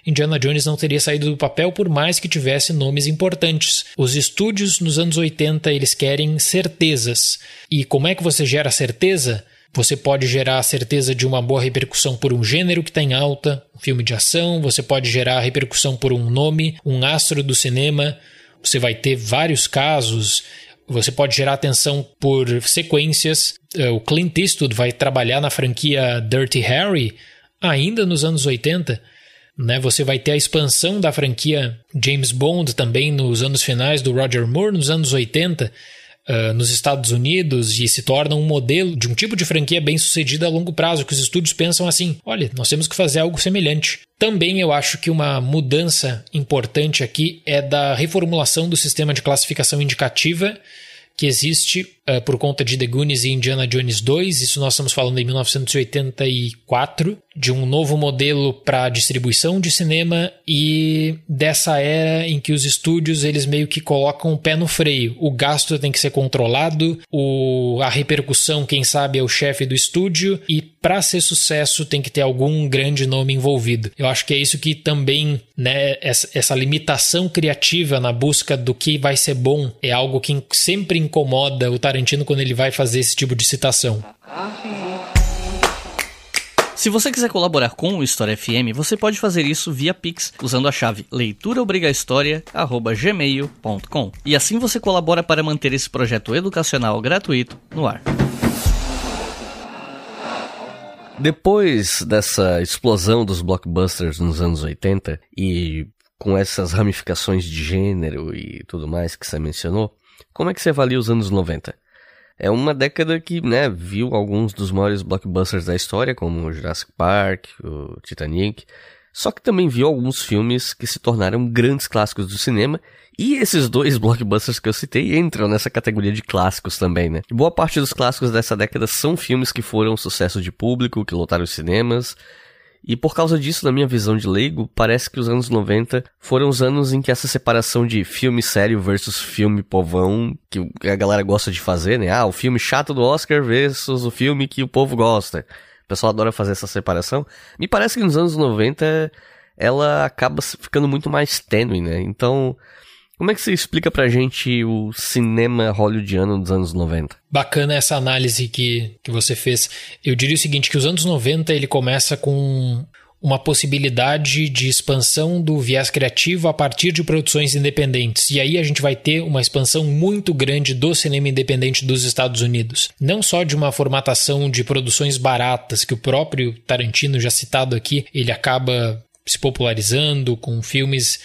Speaker 3: Indiana Jones não teria saído do papel por mais que tivesse nomes importantes. Os estúdios nos anos 80 eles querem certezas. E como é que você gera certeza? Você pode gerar a certeza de uma boa repercussão por um gênero que está em alta, um filme de ação, você pode gerar repercussão por um nome, um astro do cinema. Você vai ter vários casos. Você pode gerar atenção por sequências. É, o Clint Eastwood vai trabalhar na franquia Dirty Harry ainda nos anos 80 né? Você vai ter a expansão da franquia James Bond também nos anos finais do Roger Moore, nos anos 80, uh, nos Estados Unidos, e se torna um modelo de um tipo de franquia bem sucedida a longo prazo, que os estúdios pensam assim: olha, nós temos que fazer algo semelhante. Também eu acho que uma mudança importante aqui é da reformulação do sistema de classificação indicativa que existe uh, por conta de The Goonies e Indiana Jones 2. Isso nós estamos falando em 1984 de um novo modelo para distribuição de cinema e dessa era em que os estúdios eles meio que colocam o pé no freio. O gasto tem que ser controlado, o, a repercussão, quem sabe, é o chefe do estúdio e para ser sucesso tem que ter algum grande nome envolvido. Eu acho que é isso que também, né, essa, essa limitação criativa na busca do que vai ser bom é algo que sempre incomoda o Tarantino quando ele vai fazer esse tipo de citação.
Speaker 2: Se você quiser colaborar com o História FM, você pode fazer isso via Pix usando a chave leituraobrigahistoria@gmail.com. E assim você colabora para manter esse projeto educacional gratuito no ar.
Speaker 7: Depois dessa explosão dos blockbusters nos anos 80 e com essas ramificações de gênero e tudo mais que você mencionou, como é que você avalia os anos 90? É uma década que, né, viu alguns dos maiores blockbusters da história, como o Jurassic Park, o Titanic, só que também viu alguns filmes que se tornaram grandes clássicos do cinema, e esses dois blockbusters que eu citei entram nessa categoria de clássicos também, né? Boa parte dos clássicos dessa década são filmes que foram sucesso de público, que lotaram os cinemas, e por causa disso, na minha visão de leigo, parece que os anos 90 foram os anos em que essa separação de filme sério versus filme povão, que a galera gosta de fazer, né? Ah, o filme chato do Oscar versus o filme que o povo gosta. O pessoal adora fazer essa separação. Me parece que nos anos 90 ela acaba ficando muito mais tênue, né? Então, como é que você explica pra gente o cinema hollywoodiano dos anos 90?
Speaker 3: Bacana essa análise que, que você fez. Eu diria o seguinte, que os anos 90 ele começa com uma possibilidade de expansão do viés criativo a partir de produções independentes. E aí a gente vai ter uma expansão muito grande do cinema independente dos Estados Unidos. Não só de uma formatação de produções baratas, que o próprio Tarantino, já citado aqui, ele acaba se popularizando com filmes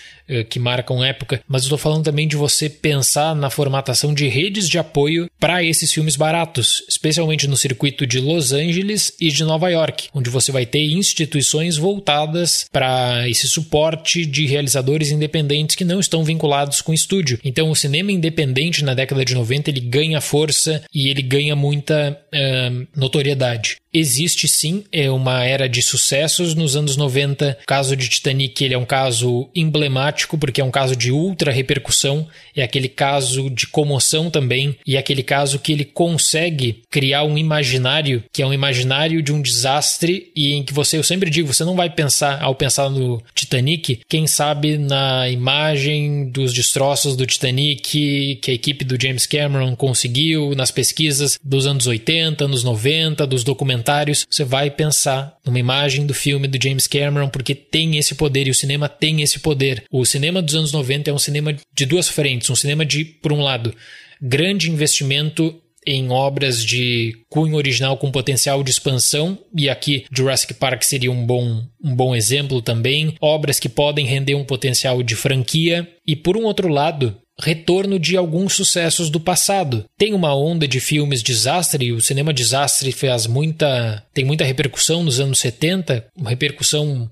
Speaker 3: que marcam época, mas estou falando também de você pensar na formatação de redes de apoio para esses filmes baratos, especialmente no circuito de Los Angeles e de Nova York, onde você vai ter instituições voltadas para esse suporte de realizadores independentes que não estão vinculados com estúdio. Então, o cinema independente na década de 90 ele ganha força e ele ganha muita uh, notoriedade. Existe sim, é uma era de sucessos nos anos 90. O caso de Titanic ele é um caso emblemático porque é um caso de ultra repercussão, é aquele caso de comoção também, e é aquele caso que ele consegue criar um imaginário, que é um imaginário de um desastre, e em que você, eu sempre digo, você não vai pensar, ao pensar no Titanic, quem sabe na imagem dos destroços do Titanic que a equipe do James Cameron conseguiu, nas pesquisas dos anos 80, anos 90, dos documentários, você vai pensar numa imagem do filme do James Cameron, porque tem esse poder e o cinema tem esse poder. O cinema dos anos 90 é um cinema de duas frentes. Um cinema de, por um lado, grande investimento em obras de cunho original com potencial de expansão, e aqui Jurassic Park seria um bom, um bom exemplo também. Obras que podem render um potencial de franquia. E por um outro lado, retorno de alguns sucessos do passado. Tem uma onda de filmes desastre, o cinema desastre faz muita. tem muita repercussão nos anos 70, uma repercussão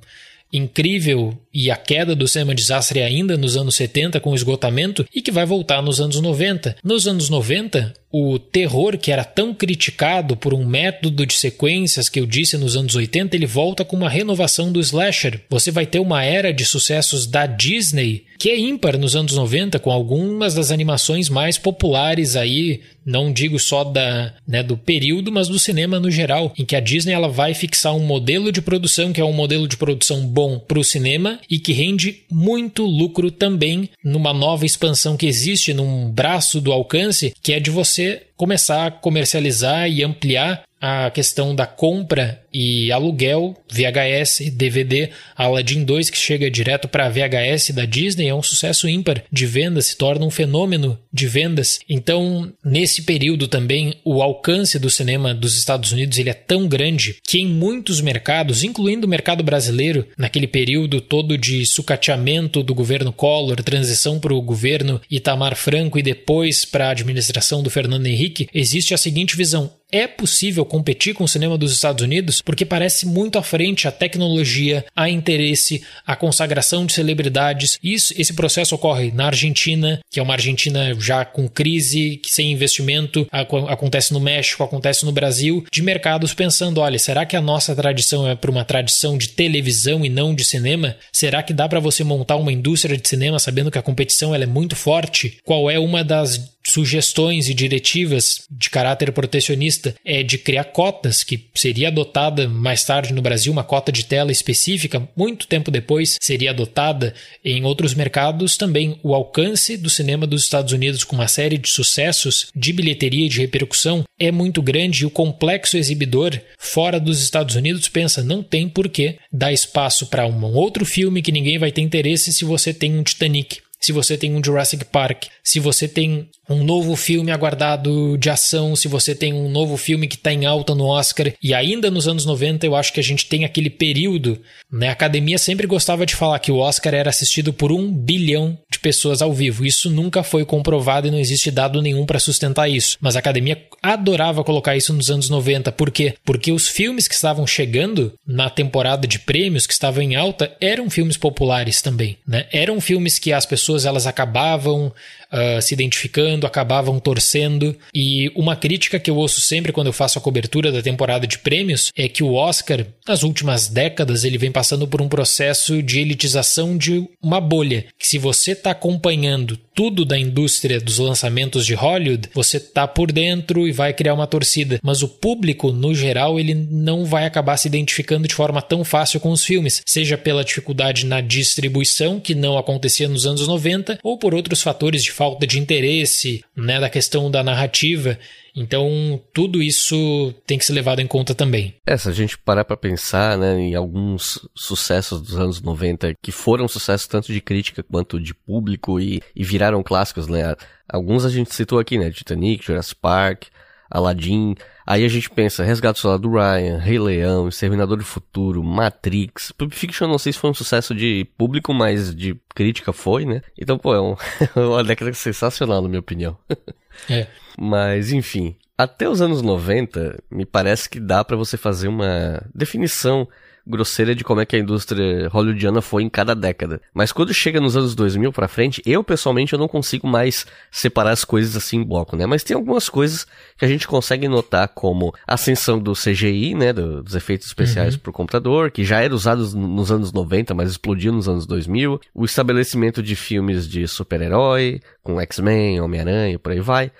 Speaker 3: incrível e a queda do cinema desastre ainda nos anos 70 com o esgotamento e que vai voltar nos anos 90. Nos anos 90, o terror que era tão criticado por um método de sequências que eu disse nos anos 80, ele volta com uma renovação do slasher. Você vai ter uma era de sucessos da Disney que é ímpar nos anos 90 com algumas das animações mais populares aí, não digo só da, né, do período, mas do cinema no geral, em que a Disney ela vai fixar um modelo de produção que é um modelo de produção bom para o cinema e que rende muito lucro também numa nova expansão que existe num braço do alcance, que é de você começar a comercializar e ampliar a questão da compra e aluguel, VHS, DVD, Aladdin 2 que chega direto para VHS da Disney é um sucesso ímpar de vendas, se torna um fenômeno de vendas. Então, nesse período também, o alcance do cinema dos Estados Unidos ele é tão grande que em muitos mercados, incluindo o mercado brasileiro, naquele período todo de sucateamento do governo Collor, transição para o governo Itamar Franco e depois para a administração do Fernando Henrique, existe a seguinte visão: é possível competir com o cinema dos Estados Unidos porque parece muito à frente a tecnologia, a interesse, a consagração de celebridades. Isso, esse processo ocorre na Argentina, que é uma Argentina já com crise, que sem investimento, acontece no México, acontece no Brasil, de mercados pensando, olha, será que a nossa tradição é para uma tradição de televisão e não de cinema? Será que dá para você montar uma indústria de cinema sabendo que a competição ela é muito forte? Qual é uma das sugestões e diretivas de caráter protecionista é de criar cotas, que seria adotada mais tarde no Brasil, uma cota de tela específica, muito tempo depois seria adotada em outros mercados também. O alcance do cinema dos Estados Unidos com uma série de sucessos de bilheteria e de repercussão é muito grande e o complexo exibidor fora dos Estados Unidos pensa não tem por que dar espaço para um outro filme que ninguém vai ter interesse se você tem um Titanic se você tem um Jurassic Park, se você tem um novo filme aguardado de ação, se você tem um novo filme que está em alta no Oscar, e ainda nos anos 90 eu acho que a gente tem aquele período, né? A academia sempre gostava de falar que o Oscar era assistido por um bilhão de pessoas ao vivo. Isso nunca foi comprovado e não existe dado nenhum para sustentar isso. Mas a academia adorava colocar isso nos anos 90. Por quê? Porque os filmes que estavam chegando na temporada de prêmios, que estavam em alta, eram filmes populares também, né? Eram filmes que as pessoas pessoas elas acabavam uh, se identificando, acabavam torcendo. E uma crítica que eu ouço sempre quando eu faço a cobertura da temporada de prêmios é que o Oscar, nas últimas décadas, ele vem passando por um processo de elitização de uma bolha. Que se você está acompanhando tudo da indústria dos lançamentos de Hollywood, você está por dentro e vai criar uma torcida. Mas o público, no geral, ele não vai acabar se identificando de forma tão fácil com os filmes, seja pela dificuldade na distribuição, que não acontecia nos anos 90, ou por outros fatores de falta de interesse, né, da questão da narrativa. Então, tudo isso tem que ser levado em conta também.
Speaker 7: É, se a gente parar para pensar, né, em alguns sucessos dos anos 90 que foram sucessos tanto de crítica quanto de público e, e viraram clássicos, né? Alguns a gente citou aqui, né? Titanic, Jurassic Park, Aladdin. Aí a gente pensa Resgate do Soldado Ryan, Rei Leão, Exterminador do Futuro, Matrix. Pulp Fiction não sei se foi um sucesso de público, mas de crítica foi, né? Então, pô, é, um, é uma década sensacional, na minha opinião.
Speaker 3: É.
Speaker 7: Mas, enfim, até os anos 90, me parece que dá para você fazer uma definição grosseira de como é que a indústria hollywoodiana foi em cada década. Mas quando chega nos anos 2000 para frente, eu pessoalmente eu não consigo mais separar as coisas assim em bloco, né? Mas tem algumas coisas que a gente consegue notar como a ascensão do CGI, né, do, dos efeitos especiais uhum. pro computador, que já era usado nos anos 90, mas explodiu nos anos 2000, o estabelecimento de filmes de super-herói, com X-Men, Homem-Aranha, por aí vai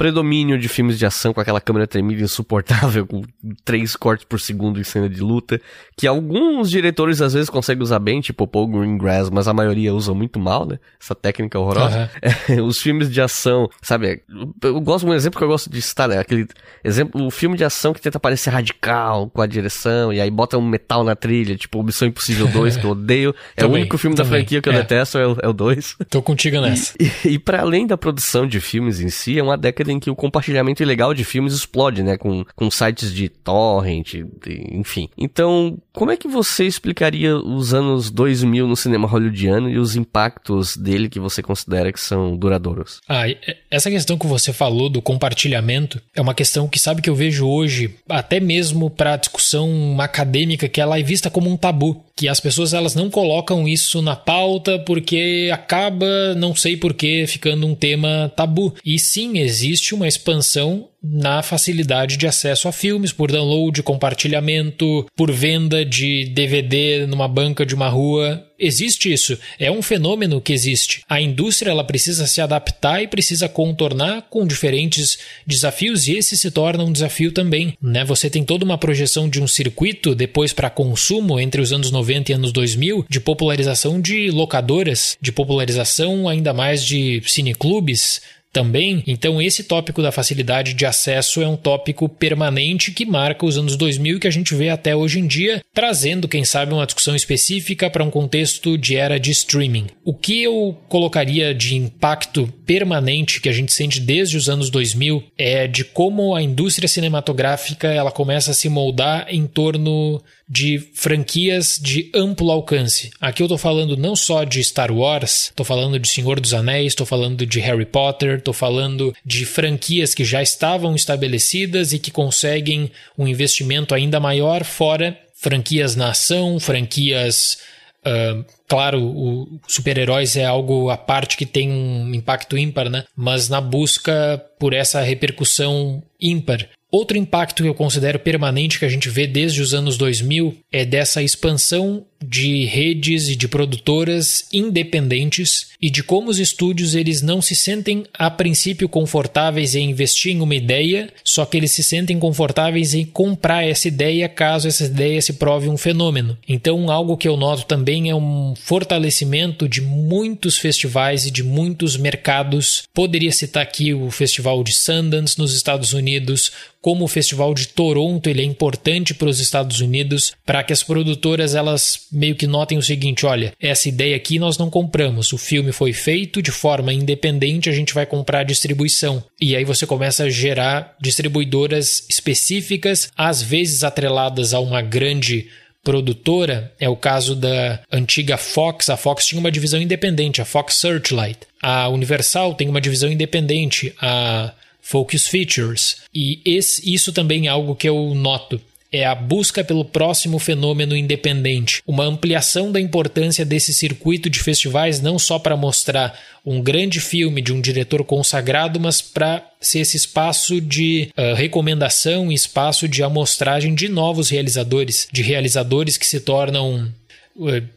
Speaker 7: predomínio de filmes de ação com aquela câmera tremida insuportável, com três cortes por segundo em cena de luta, que alguns diretores às vezes conseguem usar bem, tipo Paul Greengrass, mas a maioria usa muito mal, né? Essa técnica horrorosa. Uhum. É, os filmes de ação, sabe? Eu gosto um exemplo que eu gosto de citar, né? Aquele exemplo, o filme de ação que tenta parecer radical com a direção, e aí bota um metal na trilha, tipo Missão Impossível 2, que eu odeio. É também, o único filme também. da franquia que eu é. detesto, é o, 2.
Speaker 3: É Tô contigo nessa.
Speaker 7: E, e, e para além da produção de filmes em si, é uma década em que o compartilhamento ilegal de filmes explode, né? Com, com sites de torrent, de, enfim. Então, como é que você explicaria os anos 2000 no cinema hollywoodiano e os impactos dele que você considera que são duradouros?
Speaker 3: Ah, essa questão que você falou do compartilhamento é uma questão que sabe que eu vejo hoje, até mesmo para discussão acadêmica, que ela é vista como um tabu que as pessoas elas não colocam isso na pauta porque acaba, não sei porquê, ficando um tema tabu. E sim, existe uma expansão na facilidade de acesso a filmes por download, compartilhamento, por venda de DVD numa banca de uma rua. Existe isso, é um fenômeno que existe. A indústria ela precisa se adaptar e precisa contornar com diferentes desafios e esse se torna um desafio também, né? Você tem toda uma projeção de um circuito depois para consumo entre os anos 90 e anos 2000 de popularização de locadoras, de popularização ainda mais de cineclubes, também. Então, esse tópico da facilidade de acesso é um tópico permanente que marca os anos 2000 e que a gente vê até hoje em dia, trazendo, quem sabe, uma discussão específica para um contexto de era de streaming. O que eu colocaria de impacto permanente que a gente sente desde os anos 2000 é de como a indústria cinematográfica ela começa a se moldar em torno de franquias de amplo alcance. Aqui eu estou falando não só de Star Wars, estou falando de Senhor dos Anéis, estou falando de Harry Potter, estou falando de franquias que já estavam estabelecidas e que conseguem um investimento ainda maior, fora franquias na ação, franquias. Uh, claro, o super-heróis é algo à parte que tem um impacto ímpar, né? Mas na busca por essa repercussão ímpar. Outro impacto que eu considero permanente que a gente vê desde os anos 2000 é dessa expansão de redes e de produtoras independentes e de como os estúdios eles não se sentem a princípio confortáveis em investir em uma ideia, só que eles se sentem confortáveis em comprar essa ideia caso essa ideia se prove um fenômeno. Então, algo que eu noto também é um fortalecimento de muitos festivais e de muitos mercados. Poderia citar aqui o Festival de Sundance nos Estados Unidos, como o Festival de Toronto, ele é importante para os Estados Unidos para que as produtoras elas meio que notem o seguinte: olha, essa ideia aqui nós não compramos. O filme foi feito de forma independente, a gente vai comprar a distribuição. E aí você começa a gerar distribuidoras específicas, às vezes atreladas a uma grande produtora, é o caso da antiga Fox. A Fox tinha uma divisão independente, a Fox Searchlight. A Universal tem uma divisão independente, a Focus Features. E esse, isso também é algo que eu noto é a busca pelo próximo fenômeno independente, uma ampliação da importância desse circuito de festivais não só para mostrar um grande filme de um diretor consagrado, mas para ser esse espaço de uh, recomendação espaço de amostragem de novos realizadores, de realizadores que se tornam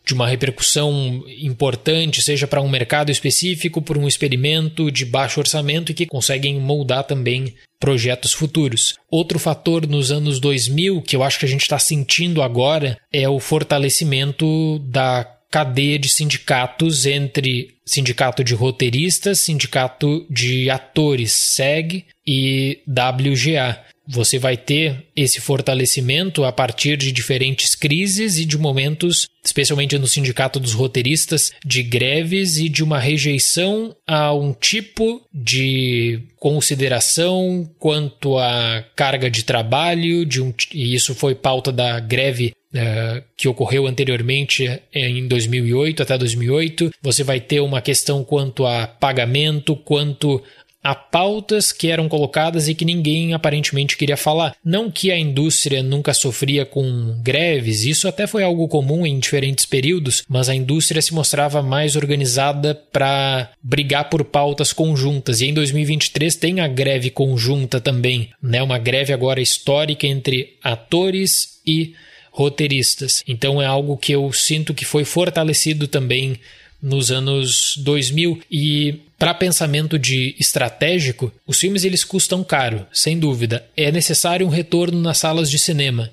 Speaker 3: de uma repercussão importante, seja para um mercado específico, por um experimento de baixo orçamento e que conseguem moldar também projetos futuros. Outro fator nos anos 2000 que eu acho que a gente está sentindo agora é o fortalecimento da cadeia de sindicatos entre sindicato de roteiristas, sindicato de atores, SEG e WGA você vai ter esse fortalecimento a partir de diferentes crises e de momentos, especialmente no sindicato dos roteiristas, de greves e de uma rejeição a um tipo de consideração quanto à carga de trabalho, de um, e isso foi pauta da greve Uh, que ocorreu anteriormente em 2008 até 2008. Você vai ter uma questão quanto a pagamento, quanto a pautas que eram colocadas e que ninguém aparentemente queria falar. Não que a indústria nunca sofria com greves, isso até foi algo comum em diferentes períodos, mas a indústria se mostrava mais organizada para brigar por pautas conjuntas. E em 2023 tem a greve conjunta também, né? Uma greve agora histórica entre atores e roteiristas. Então é algo que eu sinto que foi fortalecido também nos anos 2000 e para pensamento de estratégico, os filmes eles custam caro, sem dúvida. É necessário um retorno nas salas de cinema.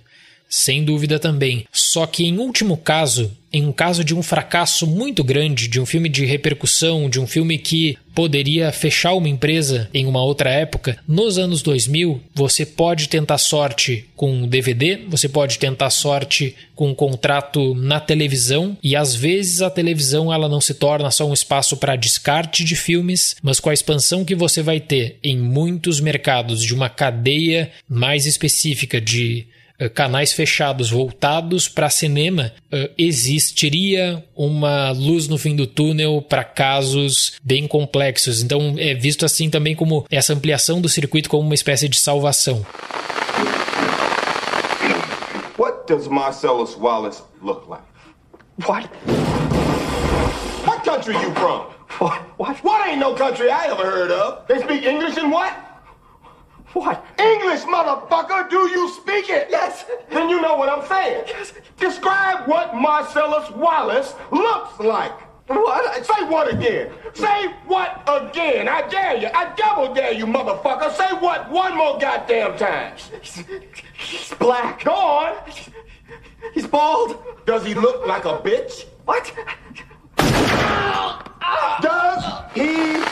Speaker 3: Sem dúvida também. Só que, em último caso, em um caso de um fracasso muito grande, de um filme de repercussão, de um filme que poderia fechar uma empresa em uma outra época, nos anos 2000, você pode tentar sorte com DVD, você pode tentar sorte com um contrato na televisão, e às vezes a televisão ela não se torna só um espaço para descarte de filmes, mas com a expansão que você vai ter em muitos mercados de uma cadeia mais específica de canais fechados voltados para cinema, uh, existiria uma luz no fim do túnel para casos bem complexos. Então é visto assim também como essa ampliação do circuito como uma espécie de salvação.
Speaker 9: What does Marcellus Wallace look like?
Speaker 10: What?
Speaker 9: What country you from?
Speaker 10: What? What?
Speaker 9: What ain't no country I ever heard of? They speak English and what?
Speaker 10: What?
Speaker 9: English, motherfucker! Do you speak it?
Speaker 10: Yes.
Speaker 9: Then you know what I'm saying.
Speaker 10: Yes.
Speaker 9: Describe what Marcellus Wallace looks like.
Speaker 10: What?
Speaker 9: Say what again? Say what again? I dare you. I double dare you, motherfucker. Say what one more goddamn time.
Speaker 10: He's, he's black.
Speaker 9: Go on.
Speaker 10: He's bald.
Speaker 9: Does he look like a bitch?
Speaker 10: What?
Speaker 9: Does he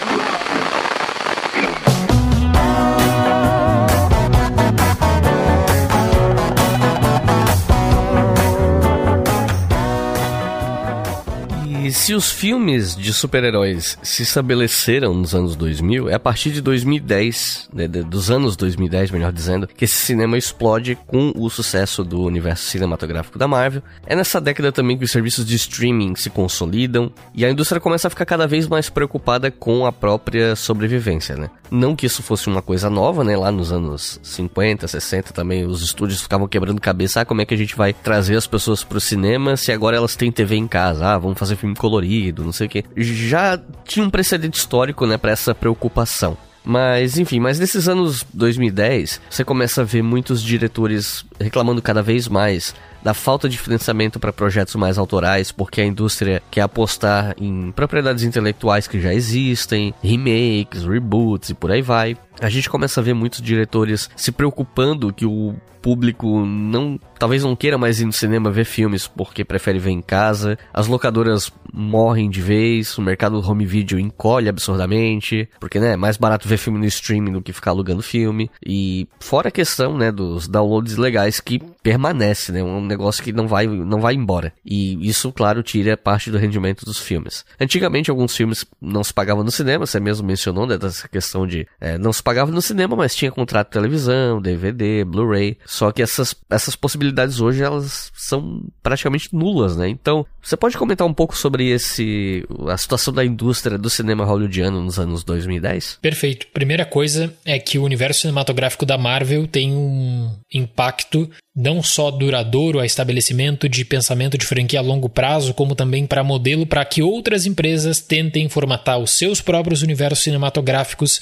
Speaker 7: E se os filmes de super-heróis se estabeleceram nos anos 2000, é a partir de 2010, né, dos anos 2010, melhor dizendo, que esse cinema explode com o sucesso do universo cinematográfico da Marvel. É nessa década também que os serviços de streaming se consolidam e a indústria começa a ficar cada vez mais preocupada com a própria sobrevivência, né? Não que isso fosse uma coisa nova, né? Lá nos anos 50, 60 também os estúdios ficavam quebrando cabeça, ah, como é que a gente vai trazer as pessoas pro cinema se agora elas têm TV em casa? Ah, vamos fazer filme colorido, não sei o que. Já tinha um precedente histórico, né, para essa preocupação. Mas, enfim, mas nesses anos 2010, você começa a ver muitos diretores reclamando cada vez mais da falta de financiamento para projetos mais autorais, porque a indústria quer apostar em propriedades intelectuais que já existem, remakes, reboots e por aí vai. A gente começa a ver muitos diretores se preocupando que o público não talvez não queira mais ir no cinema ver filmes porque prefere ver em casa. As locadoras morrem de vez, o mercado do home video encolhe absurdamente, porque né, é mais barato ver filme no streaming do que ficar alugando filme. E fora a questão, né, dos downloads legais que permanece, né, um negócio que não vai não vai embora. E isso, claro, tira parte do rendimento dos filmes. Antigamente alguns filmes não se pagavam no cinema, você mesmo mencionou, né, dessa questão de é, não se pagava no cinema, mas tinha contrato de televisão, DVD, Blu-ray. Só que essas essas possibilidades hoje elas são praticamente nulas, né? Então, você pode comentar um pouco sobre esse a situação da indústria do cinema hollywoodiano nos anos 2010?
Speaker 3: Perfeito. Primeira coisa é que o universo cinematográfico da Marvel tem um impacto não só duradouro a estabelecimento de pensamento de franquia a longo prazo, como também para modelo para que outras empresas tentem formatar os seus próprios universos cinematográficos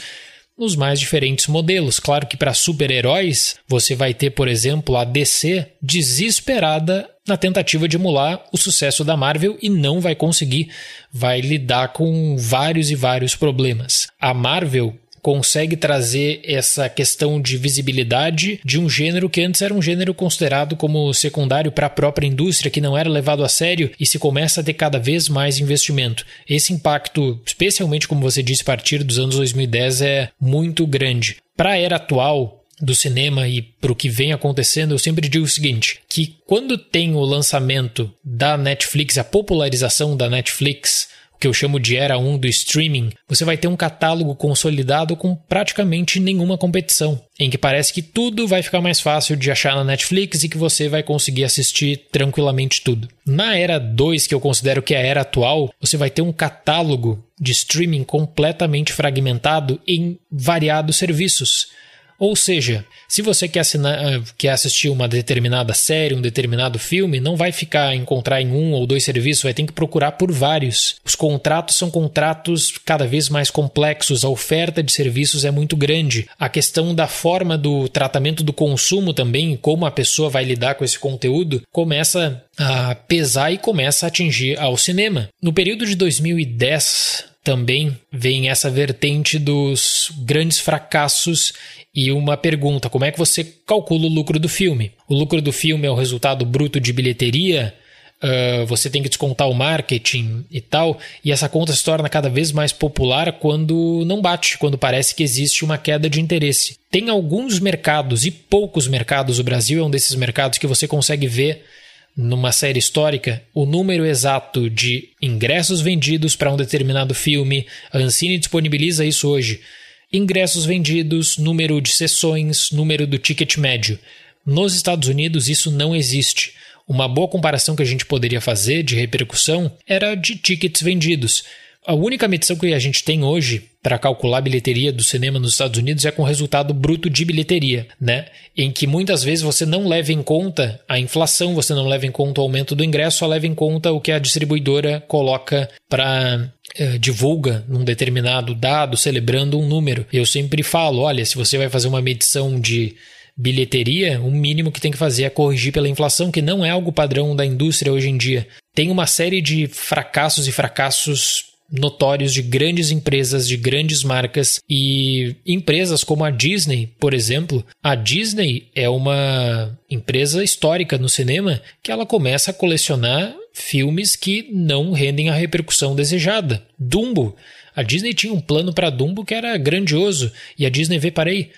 Speaker 3: nos mais diferentes modelos. Claro que para super-heróis, você vai ter, por exemplo, a DC desesperada na tentativa de emular o sucesso da Marvel e não vai conseguir, vai lidar com vários e vários problemas. A Marvel consegue trazer essa questão de visibilidade de um gênero que antes era um gênero considerado como secundário para a própria indústria, que não era levado a sério e se começa a ter cada vez mais investimento. Esse impacto, especialmente como você disse, a partir dos anos 2010, é muito grande. Para a era atual, do cinema e para o que vem acontecendo, eu sempre digo o seguinte: que quando tem o lançamento da Netflix, a popularização da Netflix, que eu chamo de era 1 do streaming, você vai ter um catálogo consolidado com praticamente nenhuma competição, em que parece que tudo vai ficar mais fácil de achar na Netflix e que você vai conseguir assistir tranquilamente tudo. Na era 2, que eu considero que é a era atual, você vai ter um catálogo de streaming completamente fragmentado em variados serviços. Ou seja, se você quer, assinar, ah, quer assistir uma determinada série, um determinado filme, não vai ficar encontrar em um ou dois serviços, vai ter que procurar por vários. Os contratos são contratos cada vez mais complexos, a oferta de serviços é muito grande. A questão da forma do tratamento do consumo também, como a pessoa vai lidar com esse conteúdo, começa a pesar e começa a atingir ao cinema. No período de 2010, também vem essa vertente dos grandes fracassos e uma pergunta: como é que você calcula o lucro do filme? O lucro do filme é o resultado bruto de bilheteria? Uh, você tem que descontar o marketing e tal, e essa conta se torna cada vez mais popular quando não bate, quando parece que existe uma queda de interesse. Tem alguns mercados e poucos mercados, o Brasil é um desses mercados que você consegue ver numa série histórica o número exato de ingressos vendidos para um determinado filme. A Ancine disponibiliza isso hoje. Ingressos vendidos, número de sessões, número do ticket médio. Nos Estados Unidos isso não existe. Uma boa comparação que a gente poderia fazer de repercussão era de tickets vendidos. A única medição que a gente tem hoje para calcular a bilheteria do cinema nos Estados Unidos é com resultado bruto de bilheteria, né? Em que muitas vezes você não leva em conta a inflação, você não leva em conta o aumento do ingresso, só leva em conta o que a distribuidora coloca para eh, divulga num determinado dado, celebrando um número. Eu sempre falo, olha, se você vai fazer uma medição de bilheteria, o mínimo que tem que fazer é corrigir pela inflação, que não é algo padrão da indústria hoje em dia. Tem uma série de fracassos e fracassos notórios de grandes empresas, de grandes marcas e empresas como a Disney, por exemplo. A Disney é uma empresa histórica no cinema que ela começa a colecionar filmes que não rendem a repercussão desejada. Dumbo. A Disney tinha um plano para Dumbo que era grandioso e a Disney vê, parei,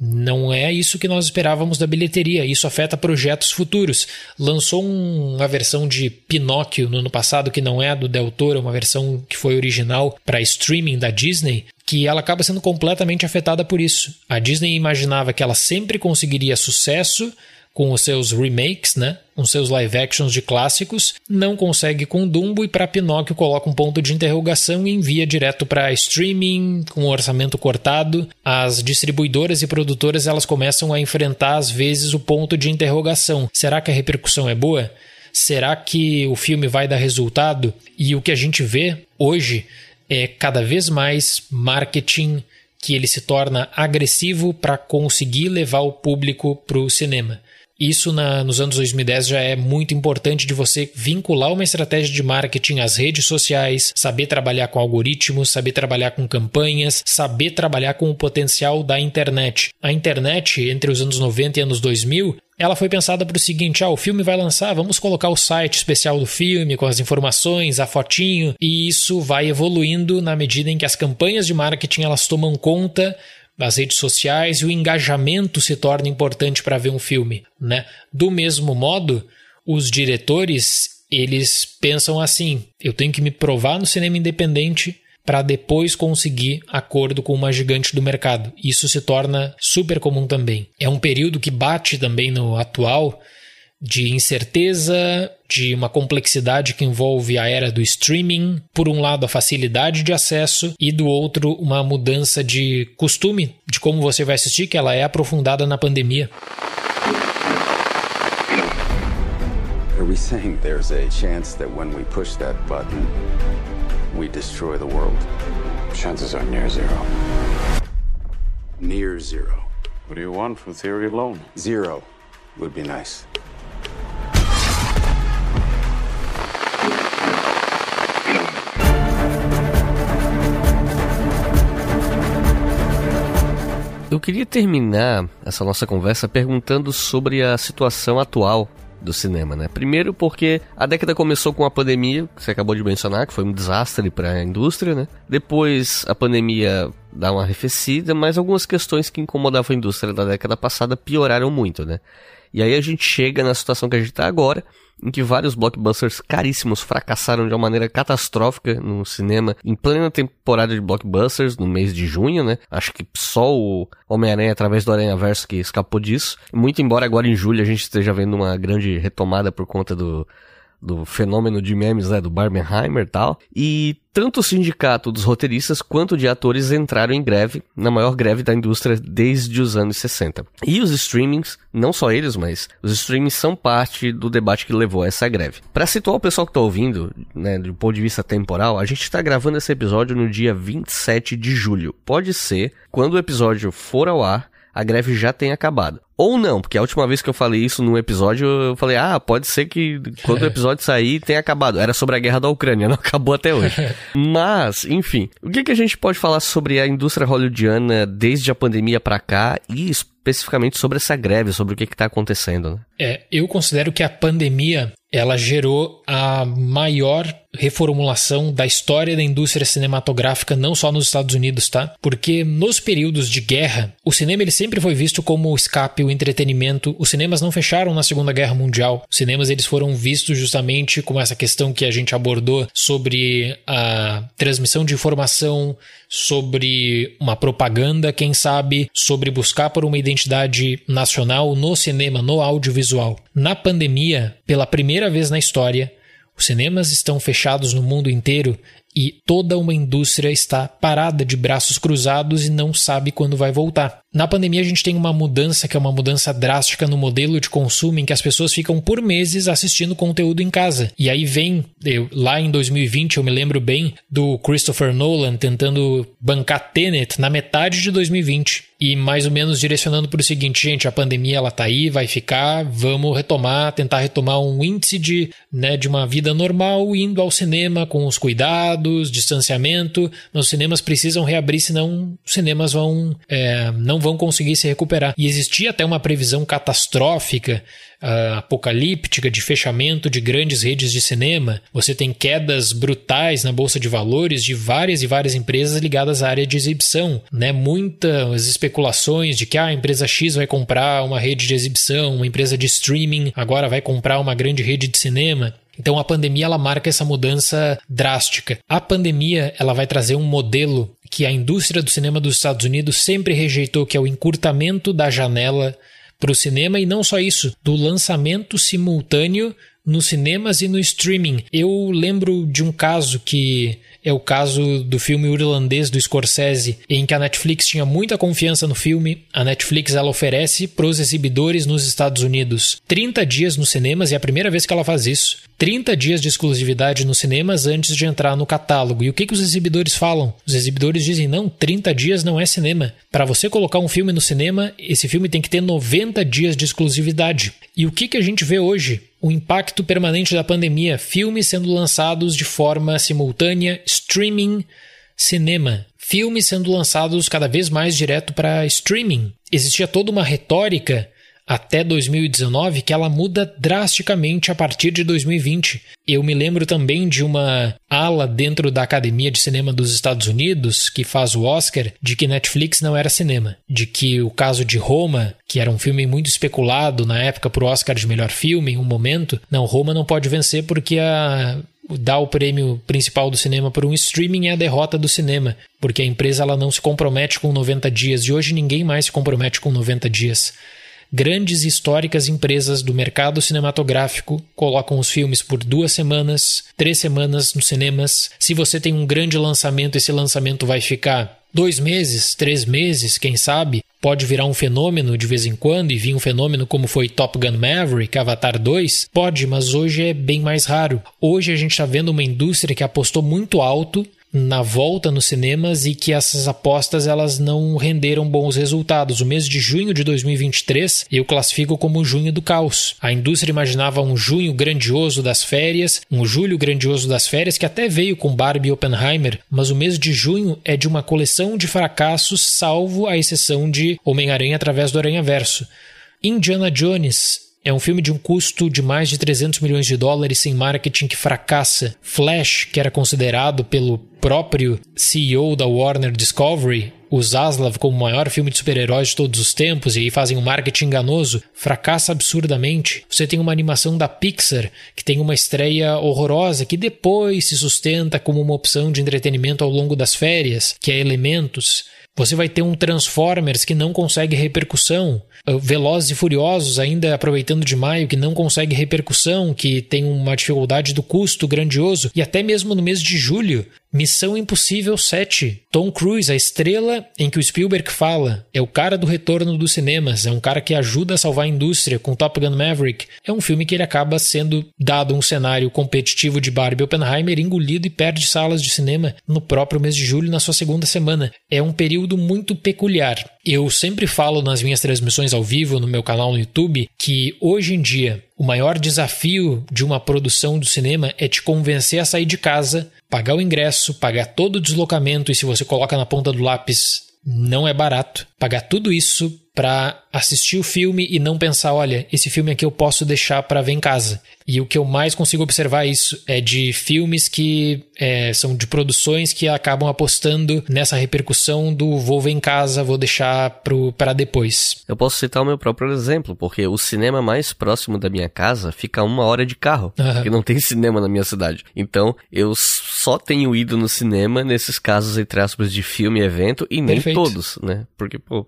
Speaker 3: Não é isso que nós esperávamos da bilheteria, isso afeta projetos futuros. Lançou um, uma versão de Pinóquio no ano passado, que não é a do Del Toro, é uma versão que foi original para streaming da Disney, que ela acaba sendo completamente afetada por isso. A Disney imaginava que ela sempre conseguiria sucesso com os seus remakes, né? Com seus live actions de clássicos, não consegue com Dumbo e para Pinóquio coloca um ponto de interrogação e envia direto para streaming com o orçamento cortado. As distribuidoras e produtoras elas começam a enfrentar às vezes o ponto de interrogação. Será que a repercussão é boa? Será que o filme vai dar resultado? E o que a gente vê hoje é cada vez mais marketing que ele se torna agressivo para conseguir levar o público para o cinema. Isso na, nos anos 2010 já é muito importante de você vincular uma estratégia de marketing às redes sociais, saber trabalhar com algoritmos, saber trabalhar com campanhas, saber trabalhar com o potencial da internet. A internet, entre os anos 90 e anos 2000, ela foi pensada para o seguinte: ah, o filme vai lançar, vamos colocar o site especial do filme com as informações, a fotinho, e isso vai evoluindo na medida em que as campanhas de marketing elas tomam conta das redes sociais e o engajamento se torna importante para ver um filme, né? Do mesmo modo, os diretores, eles pensam assim: eu tenho que me provar no cinema independente para depois conseguir acordo com uma gigante do mercado. Isso se torna super comum também. É um período que bate também no atual de incerteza, de uma complexidade que envolve a era do streaming, por um lado a facilidade de acesso e do outro uma mudança de costume de como você vai assistir, que ela é aprofundada na pandemia.
Speaker 11: Are we saying there's a chance that when we push that button, we destroy the world?
Speaker 12: Chances are near zero.
Speaker 11: Near zero.
Speaker 12: What do you want from theory alone?
Speaker 11: Zero would be nice.
Speaker 7: Eu queria terminar essa nossa conversa perguntando sobre a situação atual do cinema, né? Primeiro porque a década começou com a pandemia, que você acabou de mencionar, que foi um desastre para a indústria, né? Depois a pandemia dá uma arrefecida, mas algumas questões que incomodavam a indústria da década passada pioraram muito, né? E aí a gente chega na situação que a gente está agora, em que vários blockbusters caríssimos fracassaram de uma maneira catastrófica no cinema em plena temporada de blockbusters, no mês de junho, né? Acho que só o Homem-Aranha através do Aranha Verso que escapou disso. Muito embora agora em julho a gente esteja vendo uma grande retomada por conta do do fenômeno de memes, né, do Barbenheimer e tal. E tanto o sindicato dos roteiristas quanto de atores entraram em greve, na maior greve da indústria desde os anos 60. E os streamings, não só eles, mas os streamings são parte do debate que levou a essa greve. Para situar o pessoal que está ouvindo, né, do ponto de vista temporal, a gente está gravando esse episódio no dia 27 de julho. Pode ser, quando o episódio for ao ar, a greve já tenha acabado. Ou não, porque a última vez que eu falei isso num episódio, eu falei, ah, pode ser que quando o episódio sair tenha acabado. Era sobre a guerra da Ucrânia, não acabou até hoje. Mas, enfim, o que, que a gente pode falar sobre a indústria hollywoodiana desde a pandemia para cá e especificamente sobre essa greve, sobre o que está acontecendo? Né?
Speaker 3: É, eu considero que a pandemia ela gerou a maior reformulação da história da indústria cinematográfica não só nos Estados Unidos, tá? Porque nos períodos de guerra, o cinema ele sempre foi visto como o escape, o entretenimento. Os cinemas não fecharam na Segunda Guerra Mundial. Os cinemas eles foram vistos justamente com essa questão que a gente abordou sobre a transmissão de informação, sobre uma propaganda, quem sabe, sobre buscar por uma identidade nacional no cinema, no audiovisual. Na pandemia, pela primeira vez na história, os cinemas estão fechados no mundo inteiro e toda uma indústria está parada de braços cruzados e não sabe quando vai voltar. Na pandemia, a gente tem uma mudança que é uma mudança drástica no modelo de consumo em que as pessoas ficam por meses assistindo conteúdo em casa. E aí vem, eu, lá em 2020, eu me lembro bem do Christopher Nolan tentando bancar Tenet na metade de 2020 e mais ou menos direcionando para o seguinte, gente, a pandemia ela tá aí, vai ficar, vamos retomar, tentar retomar um índice de, né, de uma vida normal, indo ao cinema com os cuidados distanciamento, mas os cinemas precisam reabrir, senão os cinemas vão é, não vão conseguir se recuperar. E existia até uma previsão catastrófica uh, apocalíptica de fechamento de grandes redes de cinema. Você tem quedas brutais na bolsa de valores de várias e várias empresas ligadas à área de exibição, né? Muitas especulações de que ah, a empresa X vai comprar uma rede de exibição, uma empresa de streaming agora vai comprar uma grande rede de cinema. Então a pandemia ela marca essa mudança drástica. A pandemia ela vai trazer um modelo que a indústria do cinema dos Estados Unidos sempre rejeitou, que é o encurtamento da janela para o cinema e não só isso, do lançamento simultâneo nos cinemas e no streaming. Eu lembro de um caso que é o caso do filme irlandês do Scorsese, em que a Netflix tinha muita confiança no filme. A Netflix ela oferece para os exibidores nos Estados Unidos 30 dias nos cinemas e é a primeira vez que ela faz isso. 30 dias de exclusividade nos cinemas antes de entrar no catálogo. E o que, que os exibidores falam? Os exibidores dizem: não, 30 dias não é cinema. Para você colocar um filme no cinema, esse filme tem que ter 90 dias de exclusividade. E o que, que a gente vê hoje? o impacto permanente da pandemia, filmes sendo lançados de forma simultânea, streaming, cinema, filmes sendo lançados cada vez mais direto para streaming. Existia toda uma retórica até 2019 que ela muda drasticamente a partir de 2020. Eu me lembro também de uma ala dentro da Academia de Cinema dos Estados Unidos, que faz o Oscar, de que Netflix não era cinema. De que o caso de Roma, que era um filme muito especulado na época para o Oscar de melhor filme, em um momento, não, Roma não pode vencer porque a dar o prêmio principal do cinema por um streaming é a derrota do cinema, porque a empresa ela não se compromete com 90 dias e hoje ninguém mais se compromete com 90 dias grandes e históricas empresas do mercado cinematográfico colocam os filmes por duas semanas, três semanas nos cinemas. Se você tem um grande lançamento, esse lançamento vai ficar dois meses, três meses, quem sabe. Pode virar um fenômeno de vez em quando e vir um fenômeno como foi Top Gun Maverick, Avatar 2? Pode, mas hoje é bem mais raro. Hoje a gente está vendo uma indústria que apostou muito alto na volta nos cinemas e que essas apostas elas não renderam bons resultados. O mês de junho de 2023 eu classifico como junho do caos. A indústria imaginava um junho grandioso das férias, um julho grandioso das férias que até veio com Barbie e Oppenheimer, mas o mês de junho é de uma coleção de fracassos, salvo a exceção de Homem-Aranha através do Aranha-Verso. Indiana Jones é um filme de um custo de mais de 300 milhões de dólares sem marketing que fracassa. Flash, que era considerado pelo próprio CEO da Warner Discovery, o Zaslav como o maior filme de super-heróis de todos os tempos e aí fazem um marketing enganoso, fracassa absurdamente. Você tem uma animação da Pixar que tem uma estreia horrorosa que depois se sustenta como uma opção de entretenimento ao longo das férias, que é Elementos. Você vai ter um Transformers que não consegue repercussão. Velozes e Furiosos, ainda aproveitando de maio, que não consegue repercussão, que tem uma dificuldade do custo grandioso, e até mesmo no mês de julho, Missão Impossível 7. Tom Cruise, a estrela em que o Spielberg fala, é o cara do retorno dos cinemas, é um cara que ajuda a salvar a indústria com Top Gun Maverick. É um filme que ele acaba sendo dado um cenário competitivo de Barbie Oppenheimer, engolido e perde salas de cinema no próprio mês de julho, na sua segunda semana. É um período muito peculiar. Eu sempre falo nas minhas transmissões ao vivo no meu canal no YouTube que hoje em dia o maior desafio de uma produção do cinema é te convencer a sair de casa pagar o ingresso, pagar todo o deslocamento e se você coloca na ponta do lápis, não é barato. Pagar tudo isso para assistir o filme e não pensar, olha, esse filme aqui eu posso deixar para ver em casa. E o que eu mais consigo observar isso é de filmes que é, são de produções que acabam apostando nessa repercussão do vou ver em casa, vou deixar para depois.
Speaker 7: Eu posso citar o meu próprio exemplo, porque o cinema mais próximo da minha casa fica a uma hora de carro, uhum. porque não tem cinema na minha cidade. Então eu só tenho ido no cinema nesses casos, entre aspas, de filme e evento, e nem Perfeito. todos, né? Porque, pô,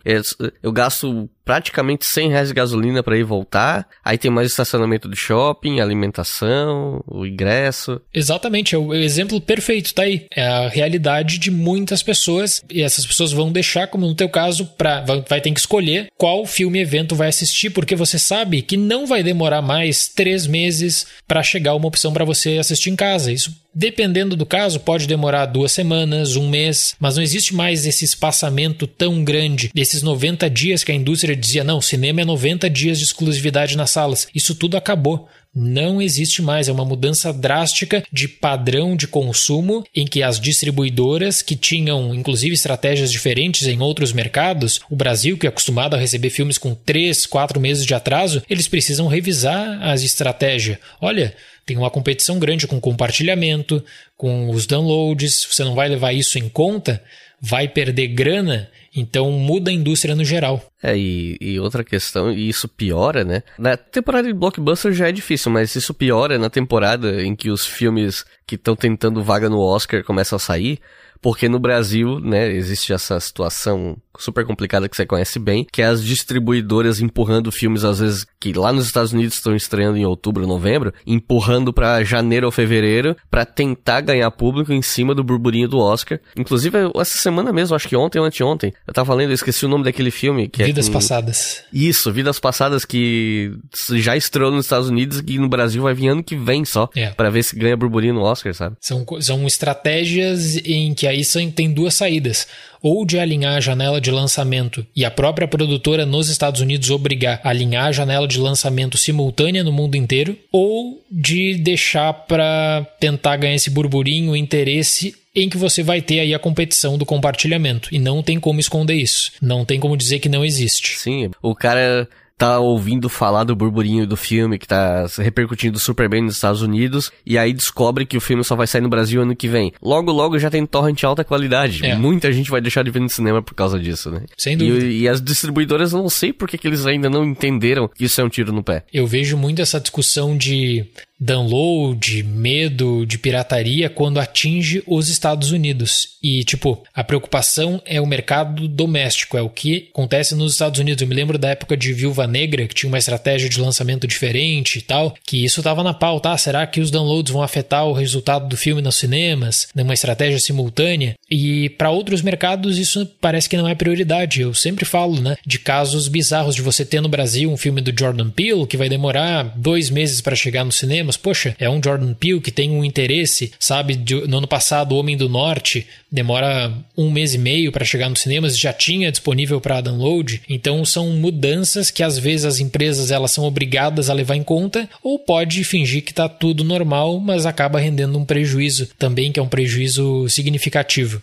Speaker 7: eu gasto nosso praticamente 100 reais de gasolina para ir voltar. Aí tem mais estacionamento de shopping, alimentação, o ingresso.
Speaker 3: Exatamente, é o exemplo perfeito, tá aí. É a realidade de muitas pessoas e essas pessoas vão deixar, como no teu caso, pra, vai ter que escolher qual filme evento vai assistir, porque você sabe que não vai demorar mais três meses para chegar uma opção para você assistir em casa. Isso Dependendo do caso, pode demorar duas semanas, um mês, mas não existe mais esse espaçamento tão grande, desses 90 dias que a indústria dizia: não, cinema é 90 dias de exclusividade nas salas. Isso tudo acabou. não existe mais. É uma mudança drástica de padrão de consumo em que as distribuidoras que tinham, inclusive, estratégias diferentes em outros mercados, o Brasil, que é acostumado a receber filmes com 3, 4 meses de atraso, eles precisam revisar as estratégias. Olha, tem uma competição grande com compartilhamento, com os downloads, você não vai levar isso em conta, vai perder grana então muda a indústria no geral.
Speaker 7: É, e, e, outra questão, e isso piora, né? Na temporada de blockbuster já é difícil, mas isso piora na temporada em que os filmes que estão tentando vaga no Oscar começam a sair, porque no Brasil, né, existe essa situação super complicada que você conhece bem, que é as distribuidoras empurrando filmes, às vezes, que lá nos Estados Unidos estão estreando em outubro, novembro, empurrando para janeiro ou fevereiro para tentar ganhar público em cima do burburinho do Oscar. Inclusive, essa semana mesmo, acho que ontem ou anteontem, eu tava lendo, eu esqueci o nome daquele filme. Que
Speaker 3: Vidas
Speaker 7: é.
Speaker 3: Passadas.
Speaker 7: Isso, Vidas Passadas, que já estreou nos Estados Unidos e no Brasil vai vir ano que vem só, é. para ver se ganha burburinho no Oscar, sabe?
Speaker 3: São, são estratégias em que aí são, tem duas saídas ou de alinhar a janela de lançamento e a própria produtora nos Estados Unidos obrigar a alinhar a janela de lançamento simultânea no mundo inteiro, ou de deixar para tentar ganhar esse burburinho, interesse em que você vai ter aí a competição do compartilhamento. E não tem como esconder isso. Não tem como dizer que não existe.
Speaker 7: Sim, o cara tá ouvindo falar do burburinho do filme que tá repercutindo super bem nos Estados Unidos e aí descobre que o filme só vai sair no Brasil ano que vem. Logo, logo já tem torrent alta qualidade. É. Muita gente vai deixar de ver no cinema por causa disso, né?
Speaker 3: Sem dúvida.
Speaker 7: E, e as distribuidoras, não sei por que, que eles ainda não entenderam que isso é um tiro no pé.
Speaker 3: Eu vejo muito essa discussão de download, medo de pirataria quando atinge os Estados Unidos. E, tipo, a preocupação é o mercado doméstico, é o que acontece nos Estados Unidos. Eu me lembro da época de Viúva Negra, que tinha uma estratégia de lançamento diferente e tal, que isso estava na pauta. Ah, será que os downloads vão afetar o resultado do filme nos cinemas? Numa estratégia simultânea? E para outros mercados isso parece que não é prioridade. Eu sempre falo, né, de casos bizarros de você ter no Brasil um filme do Jordan Peele que vai demorar dois meses para chegar no cinema Poxa, é um Jordan Peele que tem um interesse, sabe? De, no ano passado, O Homem do Norte demora um mês e meio para chegar nos cinemas, já tinha disponível para download. Então são mudanças que às vezes as empresas elas são obrigadas a levar em conta, ou pode fingir que está tudo normal, mas acaba rendendo um prejuízo também, que é um prejuízo significativo.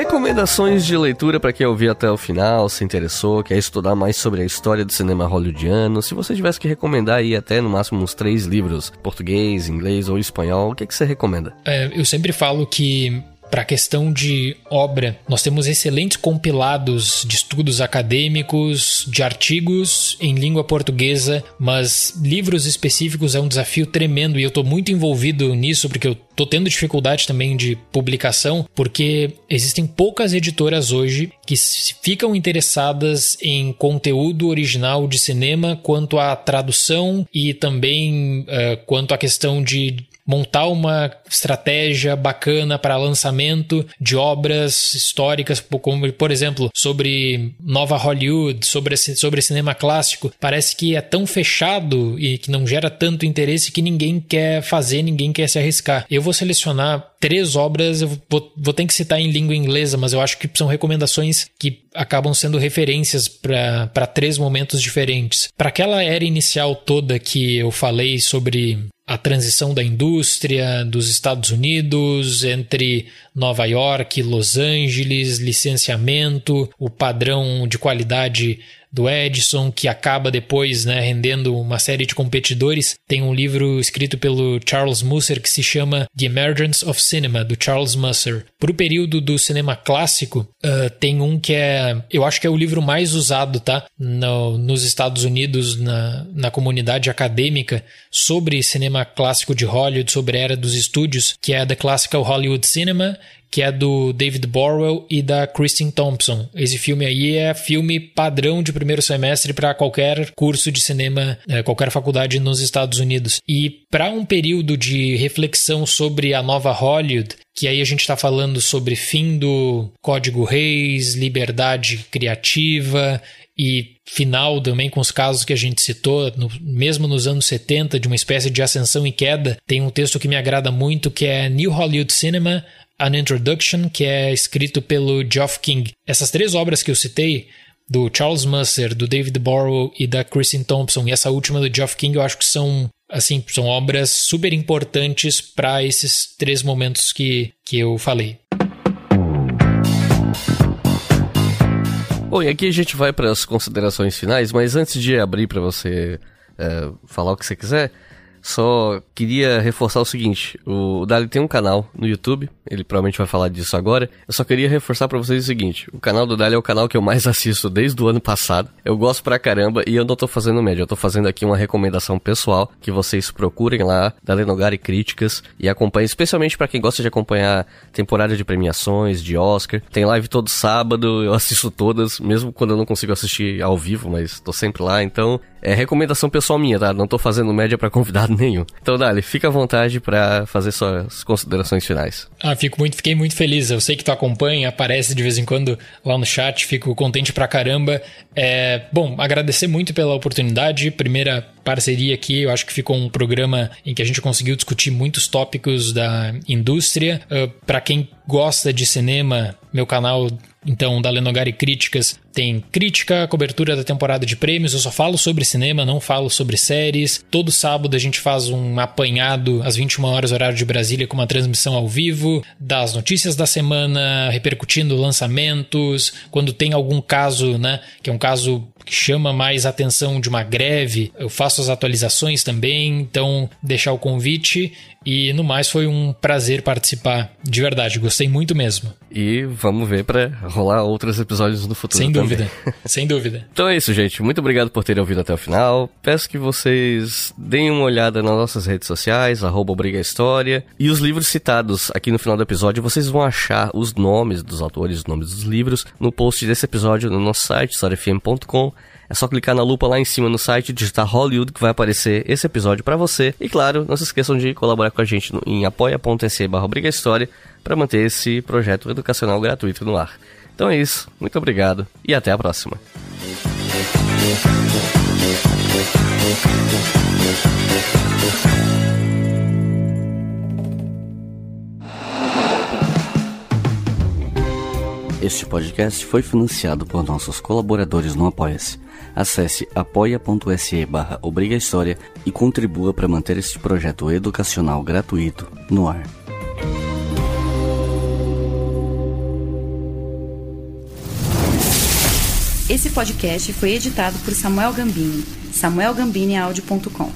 Speaker 7: Recomendações de leitura para quem ouviu até o final, se interessou, quer estudar mais sobre a história do cinema hollywoodiano. Se você tivesse que recomendar aí até no máximo uns três livros, português, inglês ou espanhol, o que, que você recomenda?
Speaker 3: É, eu sempre falo que para a questão de obra, nós temos excelentes compilados de estudos acadêmicos, de artigos em língua portuguesa, mas livros específicos é um desafio tremendo e eu estou muito envolvido nisso porque eu estou tendo dificuldade também de publicação, porque existem poucas editoras hoje que ficam interessadas em conteúdo original de cinema quanto à tradução e também uh, quanto à questão de montar uma estratégia bacana para lançamento de obras históricas, como por exemplo sobre Nova Hollywood, sobre, sobre cinema clássico, parece que é tão fechado e que não gera tanto interesse que ninguém quer fazer, ninguém quer se arriscar. Eu vou selecionar três obras, eu vou, vou ter que citar em língua inglesa, mas eu acho que são recomendações que acabam sendo referências para três momentos diferentes. Para aquela era inicial toda que eu falei sobre a transição da indústria dos Estados Unidos entre Nova York, Los Angeles, licenciamento, o padrão de qualidade do Edison, que acaba depois né, rendendo uma série de competidores. Tem um livro escrito pelo Charles Musser que se chama The Emergence of Cinema, do Charles Musser. Para o período do cinema clássico, uh, tem um que é, eu acho que é o livro mais usado, tá? No, nos Estados Unidos, na, na comunidade acadêmica, sobre cinema clássico de Hollywood, sobre a era dos estúdios, que é The Classical Hollywood Cinema, que é do David Borwell e da Kristen Thompson. Esse filme aí é filme padrão de primeiro semestre para qualquer curso de cinema, é, qualquer faculdade nos Estados Unidos. E para um período de reflexão sobre a nova Hollywood, que aí a gente está falando sobre fim do Código Reis, liberdade criativa e final também com os casos que a gente citou, no, mesmo nos anos 70, de uma espécie de ascensão e queda, tem um texto que me agrada muito que é New Hollywood Cinema, An Introduction, que é escrito pelo Geoff King. Essas três obras que eu citei, do Charles Musser, do David Borrow e da Kristen Thompson, e essa última do Geoff King, eu acho que são assim, são obras super importantes para esses três momentos que, que eu falei.
Speaker 7: Bom, e aqui a gente vai para as considerações finais, mas antes de abrir para você é, falar o que você quiser, só queria reforçar o seguinte: o Dali tem um canal no YouTube, ele provavelmente vai falar disso agora. Eu só queria reforçar para vocês o seguinte: o canal do Dali é o canal que eu mais assisto desde o ano passado. Eu gosto pra caramba e eu não tô fazendo média, eu tô fazendo aqui uma recomendação pessoal que vocês procurem lá, Dali Nogari Críticas e acompanhem, especialmente para quem gosta de acompanhar temporada de premiações, de Oscar. Tem live todo sábado, eu assisto todas, mesmo quando eu não consigo assistir ao vivo, mas tô sempre lá, então é recomendação pessoal minha, tá? Não tô fazendo média para convidado nenhum. Então, Dali, fica à vontade para fazer suas considerações finais.
Speaker 3: Ah, fico muito, fiquei muito feliz. Eu sei que tu acompanha, aparece de vez em quando lá no chat, fico contente pra caramba. É, bom, agradecer muito pela oportunidade. Primeira parceria aqui, eu acho que ficou um programa em que a gente conseguiu discutir muitos tópicos da indústria. Uh, para quem gosta de cinema, meu canal então, da Lenogari Críticas tem crítica, cobertura da temporada de prêmios. Eu só falo sobre cinema, não falo sobre séries. Todo sábado a gente faz um apanhado às 21 horas, horário de Brasília, com uma transmissão ao vivo das notícias da semana, repercutindo lançamentos. Quando tem algum caso, né, que é um caso que chama mais atenção de uma greve, eu faço as atualizações também. Então, deixar o convite. E no mais, foi um prazer participar. De verdade, gostei muito mesmo.
Speaker 7: E vamos ver para rolar outros episódios no futuro.
Speaker 3: Sem
Speaker 7: também.
Speaker 3: dúvida, sem dúvida.
Speaker 7: Então é isso, gente. Muito obrigado por terem ouvido até o final. Peço que vocês deem uma olhada nas nossas redes sociais, arroba História. E os livros citados aqui no final do episódio, vocês vão achar os nomes dos autores, os nomes dos livros, no post desse episódio no nosso site, historiafm.com. É só clicar na lupa lá em cima no site, digitar Hollywood que vai aparecer esse episódio para você. E claro, não se esqueçam de colaborar com a gente no, em apoia.se barra História para manter esse projeto educacional gratuito no ar. Então é isso, muito obrigado e até a próxima. Este podcast foi financiado por nossos colaboradores no Apoia-se. Acesse apoia.se barra Obriga História e contribua para manter este projeto educacional gratuito no ar.
Speaker 13: Esse podcast foi editado por Samuel Gambini, samuelgambiniaudio.com.